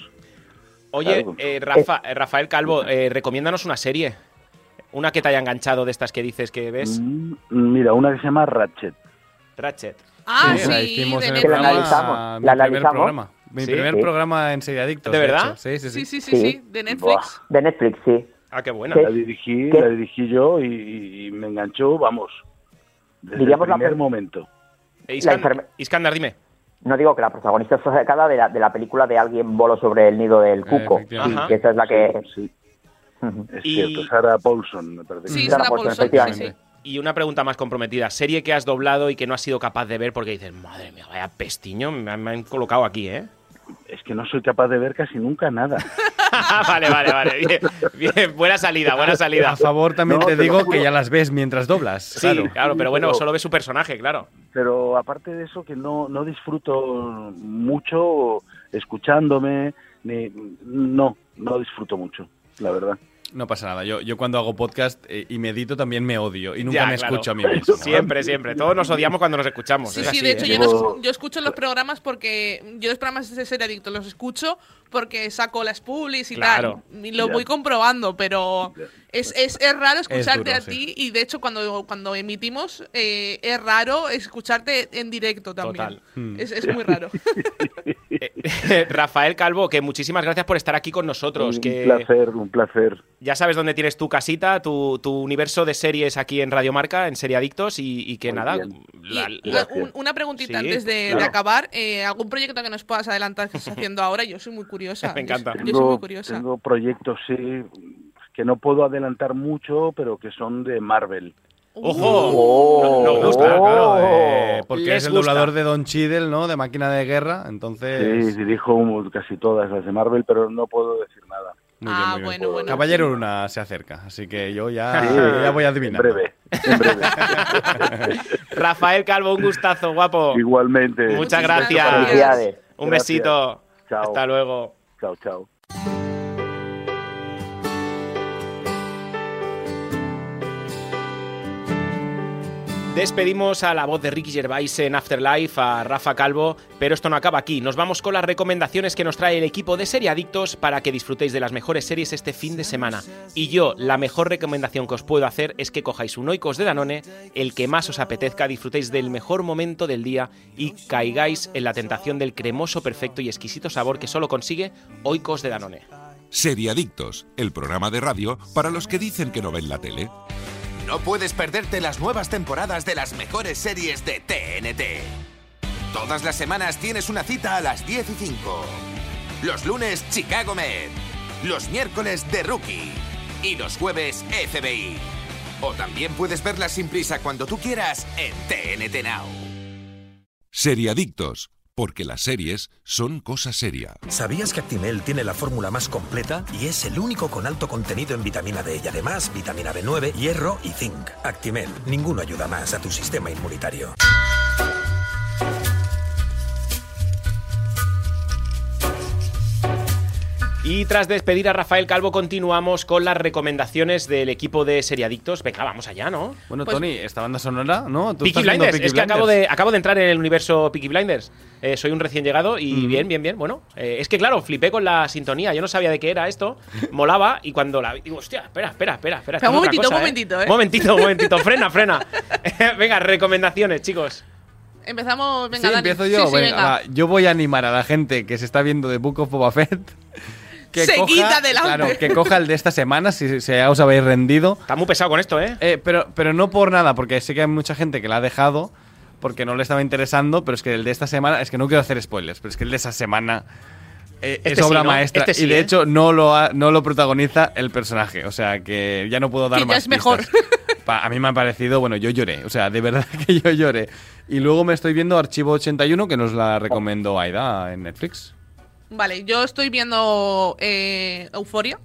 Oye, eh, Rafa- eh, Rafael Calvo, eh, recomiéndanos una serie. Una que te haya enganchado de estas que dices que ves. Mm, Mira, una que se llama Ratchet. Ratchet. Ah, Sí, la hicimos de en el programa, analizamos, primer programa. Mi Sí. primer Sí. programa en Serie Adictos. ¿De verdad? hecho. Sí, sí, sí. Sí, sí, sí, sí, de Netflix. Buah, De Netflix, sí. Ah, qué buena. La dirigí, ¿Qué? la dirigí yo y, me enganchó, vamos, desde Diríamos el primer momento. Eh, Iskan- enferme- Iskandar, dime. No digo que la protagonista fue sacada de la, de la película de Alguien voló sobre el nido del cuco. Ajá. que esa es la que... Sí, Es Y- cierto, Sarah Paulson, me parece. Sí, Paulson, Paulson, efectivamente. Y una pregunta más comprometida. Serie que has doblado y que no has sido capaz de ver porque dices, madre mía, vaya pestiño, me han, me han colocado aquí, ¿eh? Es que no soy capaz de ver casi nunca nada. vale, vale, vale. Bien, bien, buena salida, buena salida. A favor también No, te digo que ya las ves mientras doblas. Sí, claro. claro, pero bueno, solo ves su personaje, claro. Pero aparte de eso, que no, no disfruto mucho escuchándome, ni, no, no disfruto mucho, la verdad. No pasa nada. Yo, yo cuando hago podcast eh, y medito también me odio y nunca Ya, me claro. escucho a mí mismo. Siempre, siempre. Todos nos odiamos cuando nos escuchamos. Sí, es sí, así, de hecho ¿eh? yo, no Llevo- escu- yo escucho los programas porque yo los programas de ser adicto los escucho porque saco las publis y Claro. tal y lo Ya. voy comprobando, pero Ya. Es, es, es raro escucharte duro, a ti y de hecho cuando, cuando emitimos eh, es raro escucharte en directo también. Total. Hmm. Es, es muy raro. Rafael Calvo, que muchísimas gracias por estar aquí con nosotros. Un que placer, un placer. Ya sabes dónde tienes tu casita, tu, tu universo de series aquí en Radio Marca, en Seriadictos, y, y que Muy nada. bien. la- Y, la- un- una preguntita Sí, antes de, acabar. eh, ¿Algún proyecto que nos puedas adelantar que estás haciendo ahora? Yo soy muy curiosa. Me encanta. Yo, yo soy muy curiosa. tengo proyectos, sí, que no puedo adelantar mucho, pero que son de Marvel. ¡Ojo! Oh. No- nos gusta. Claro, claro, eh, porque Les es el gusta. doblador de Don Cheadle, ¿no? De máquina de guerra, entonces... Sí, dirijo casi todas las de Marvel, pero no puedo decir nada. Muy bien, Ah, bien. bueno, bueno. Caballero Luna se acerca, así que yo ya, Sí, ya voy a En adivinar. breve, en breve. Rafael Calvo, un gustazo, guapo. Igualmente. Muchas gracias. Un Gracias. besito. Chao. Hasta luego. Chao, chao. Despedimos a la voz de Ricky Gervais en Afterlife, a Rafa Calvo, pero esto no acaba aquí. Nos vamos con las recomendaciones que nos trae el equipo de Seriadictos para que disfrutéis de las mejores series este fin de semana. Y yo, la mejor recomendación que os puedo hacer es que cojáis un Oikos de Danone, el que más os apetezca, disfrutéis del mejor momento del día y caigáis en la tentación del cremoso, perfecto y exquisito sabor que solo consigue Oikos de Danone. Seriadictos, el programa de radio para los que dicen que no ven la tele. No puedes perderte las nuevas temporadas de las mejores series de TNT. Todas las semanas tienes una cita a las 10 y 5. Los lunes, Chicago Med. Los miércoles, The Rookie. Y los jueves, FBI. O también puedes verlas sin prisa cuando tú quieras en TNT Now. Seriadictos, porque las series son cosa seria. ¿Sabías que Actimel tiene la fórmula más completa y es el único con alto contenido en vitamina D y además vitamina B9, hierro y zinc? Actimel, ninguno ayuda más a tu sistema inmunitario. Y tras despedir a Rafael Calvo, continuamos con las recomendaciones del equipo de Seriadictos. Venga, vamos allá, ¿no? Bueno, Pues- Tony, esta banda sonora, ¿no? ¿Tú Peaky estás viendo Blinders, Peaky es que acabo de, acabo de entrar en el universo Peaky Blinders. Eh, soy un recién llegado y Mm. bien, bien, bien. Bueno, eh, es que claro, flipé con la sintonía. Yo no sabía de qué era esto. Molaba y cuando la vi, digo, hostia, espera, espera, espera. espera un otra momentito, cosa, un momentito, ¿eh? Momentito, un momentito. frena, frena. Venga, recomendaciones, chicos. Empezamos, venga, sí, Dani. empiezo yo. Sí, sí, Venga, venga. va, yo voy a animar a la gente que se está viendo The Book of Boba Fett. Que Seguid coja, adelante. Claro, que coja el de esta semana si, si ya os habéis rendido. Está muy pesado con esto, ¿eh? Eh, pero, pero no por nada, porque sé que hay mucha gente que la ha dejado porque no le estaba interesando, pero es que el de esta semana, es que no quiero hacer spoilers, pero es que el de esa semana eh, Este es obra sí, ¿no? maestra. Este sí, y de ¿eh? hecho no lo, ha- no lo protagoniza el personaje, o sea que ya no puedo dar Que ya más es mejor. Pa- a mí me ha parecido, bueno, yo lloré, o sea, de verdad que yo lloré. Y luego me estoy viendo Archivo 81, que nos la recomendó Aida en Netflix. Vale, yo estoy viendo eh, Euforia.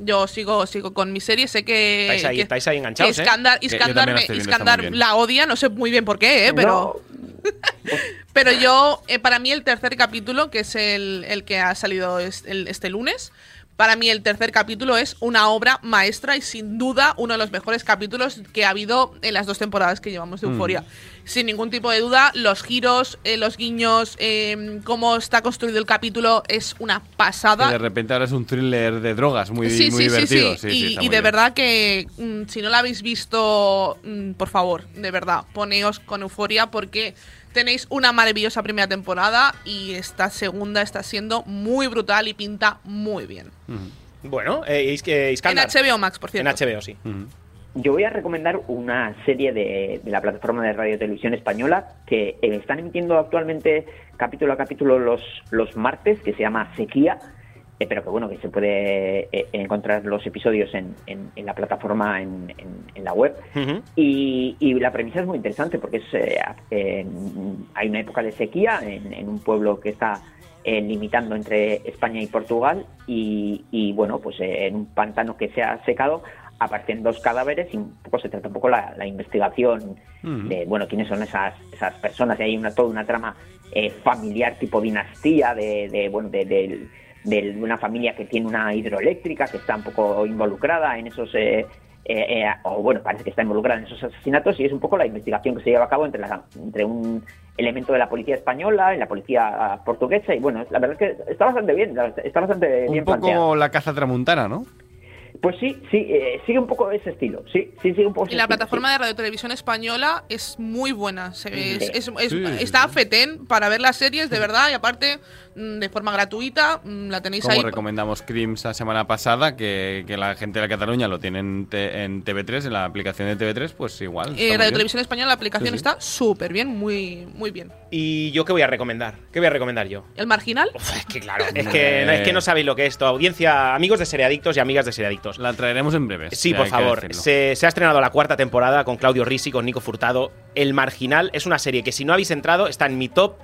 Yo sigo, sigo con mi serie, sé que. Estáis ahí, que- estáis ahí enganchados, que ¿eh? Iskandar, también la me- viendo, Iskandar odia, no sé muy bien por qué, ¿eh? pero. Pero yo, eh, para mí el tercer capítulo, que es el, el que ha salido el- este lunes, para mí el tercer capítulo es una obra maestra y sin duda uno de los mejores capítulos que ha habido en las dos temporadas que llevamos de Mm. Euforia. Sin ningún tipo de duda, los giros, eh, los guiños, eh, cómo está construido el capítulo es una pasada. De repente ahora es un thriller de drogas muy, Sí, muy sí, sí, divertido. sí. Sí, y de verdad que mm, si no la habéis visto, mm, por favor, de verdad, poneos con euforia porque tenéis una maravillosa primera temporada y esta segunda está siendo muy brutal y pinta muy bien. Bueno, eh, Is- eh, En. HBO Max, por cierto. En HBO, sí. Yo voy a recomendar una serie de, de la plataforma de radio y televisión española que eh, están emitiendo actualmente capítulo a capítulo los, los martes, que se llama Sequía, eh, pero que bueno, que se puede eh, encontrar los episodios en, en- en la plataforma, en, en- la web. Y, y la premisa es muy interesante porque es, eh, eh, hay una época de sequía en, un pueblo que está eh, limitando entre España y Portugal y, y, bueno, pues eh, en un pantano que se ha secado aparecen dos cadáveres y un poco se trata un poco la, la investigación de, bueno, quiénes son esas, esas personas. Y hay una, toda una trama eh, familiar tipo dinastía de, de, bueno, de, de- de una familia que tiene una hidroeléctrica que está un poco involucrada en esos eh, eh, eh, o bueno, parece que está involucrada en esos asesinatos y es un poco la investigación que se lleva a cabo entre, la- entre un elemento de la policía española y la policía portuguesa y bueno, la verdad es que está bastante bien, está bastante Un bien poco planteado. la caza tramuntana, ¿no? Pues sí, sí, eh, sigue un poco ese estilo. Sí, sí, sigue un poco Y ese la estilo, plataforma sí. de Radio Televisión Española es muy buena. Se es- Sí. es- es- Sí, está a fetén para ver las series, de verdad, y aparte, de forma gratuita, mm, la tenéis Como ahí. recomendamos Crims la semana pasada, que, que la gente de Cataluña lo tiene en, te- en TV3, en la aplicación de TV3, pues igual. Eh, Radio. Televisión Española, la aplicación Sí, sí. está súper bien, muy, muy bien. ¿Y yo qué voy a recomendar? ¿Qué voy a recomendar yo? ¿El marginal? Es que claro, es que, no, es que no sabéis lo que es esto. Audiencia, amigos de Seriadictos y amigas de Seriadictos. La traeremos en breve. Sí, por favor. Se, se ha estrenado la cuarta temporada con Claudio Risi, con Nico Furtado. El Marginal es una serie que si no habéis entrado está en mi top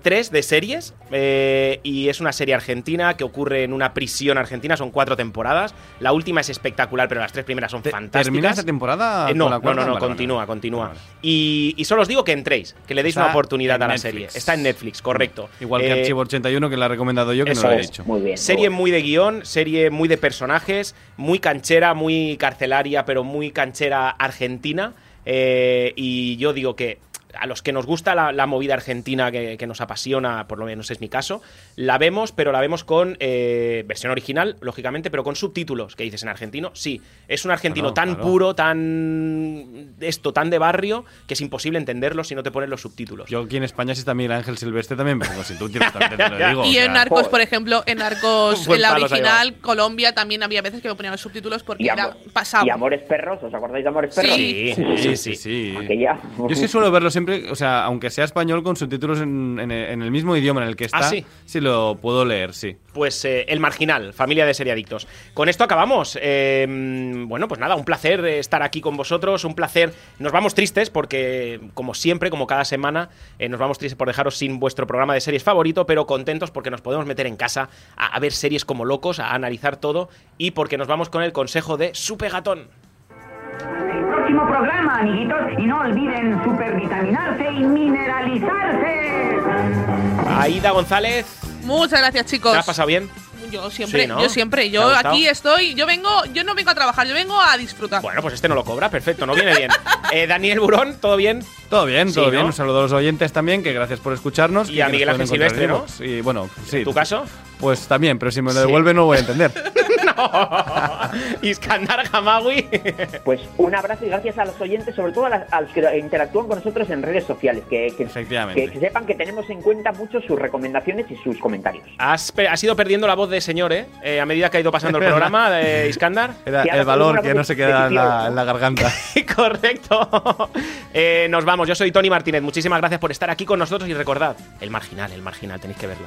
3 de series eh, y es una serie argentina que ocurre en una prisión argentina, son cuatro temporadas. La última es espectacular, pero las tres primeras son fantásticas. ¿Termina esta temporada? Eh, no, con la no, cuarta? no, no, Vale, vale. continúa, continúa. Y, y solo os digo que entréis, que le deis Está una oportunidad a la Netflix. serie. Está en Netflix, correcto. Igual que Eh, Archivo 81, que la he recomendado yo, que no eso lo he dicho. Muy bien. Serie muy muy de guion, serie muy de personajes, muy canchera, muy carcelaria, pero muy canchera argentina. Eh, y yo digo que a los que nos gusta la, la movida argentina que, que nos apasiona, por lo menos es mi caso, la vemos, pero la vemos con eh, versión original, lógicamente, pero con subtítulos. ¿Qué dices en argentino? Sí, es un argentino tan claro. puro, tan esto, tan de barrio, que es imposible entenderlo si no te pones los subtítulos. Yo aquí en España, si está Miguel Ángel Silvestre, también me pongo subtítulos, también te lo digo. Y o en Narcos, por ejemplo, en Narcos, en la original, Colombia, también había veces que me ponían los subtítulos porque Y, era pasado. y Amores Perros, ¿os acordáis de Amores Sí. Perros? Sí, Sí, sí, sí, sí. sí. Aquella. Yo es que suelo verlo siempre, o sea, aunque sea español, con subtítulos en, en- en el mismo idioma en el que está. ¿Ah, sí? lo puedo leer, sí. Pues eh, El Marginal, familia de seriadictos. Con esto acabamos. Eh, bueno, pues nada, un placer estar aquí con vosotros, un placer. Nos vamos tristes porque, como siempre, como cada semana, eh, nos vamos tristes por dejaros sin vuestro programa de series favorito, pero contentos porque nos podemos meter en casa a, a ver series como locos, a analizar todo y porque nos vamos con el consejo de Supegatón. Amiguitos, y no olviden supervitaminarse y mineralizarse. Aida González, Muchas gracias, chicos. ¿te has pasado bien? Yo siempre, Sí, ¿no? yo siempre, ¿Te ha yo aquí estoy, yo vengo, yo no vengo a trabajar, yo vengo a disfrutar. Bueno, pues este no lo cobra, perfecto, no viene bien. Eh, Daniel Burón, ¿todo bien? Todo bien, Sí, todo ¿no? bien. Un saludo a los oyentes también, que gracias por escucharnos. Y que a Miguel Ángel Silvestre, iVoox. Y bueno, sí. ¿En tu caso? Pues también, pero si me lo Sí. devuelve no lo voy a entender. Iskandar Hamawi. Pues un abrazo y gracias a los oyentes, sobre todo a, las- a los que interactúan con nosotros en redes sociales, que, que- Efectivamente. que- que sepan que tenemos en cuenta mucho sus recomendaciones y sus comentarios. Has, has ido perdiendo la voz de señor, ¿eh? Eh, a medida que ha ido pasando el programa de Iskandar. Era el valor que no se queda en la, competición, en la garganta. Correcto. Eh, nos vamos. Yo soy Tony Martínez. Muchísimas gracias por estar aquí con nosotros y recordad, el marginal, el marginal, tenéis que verlo.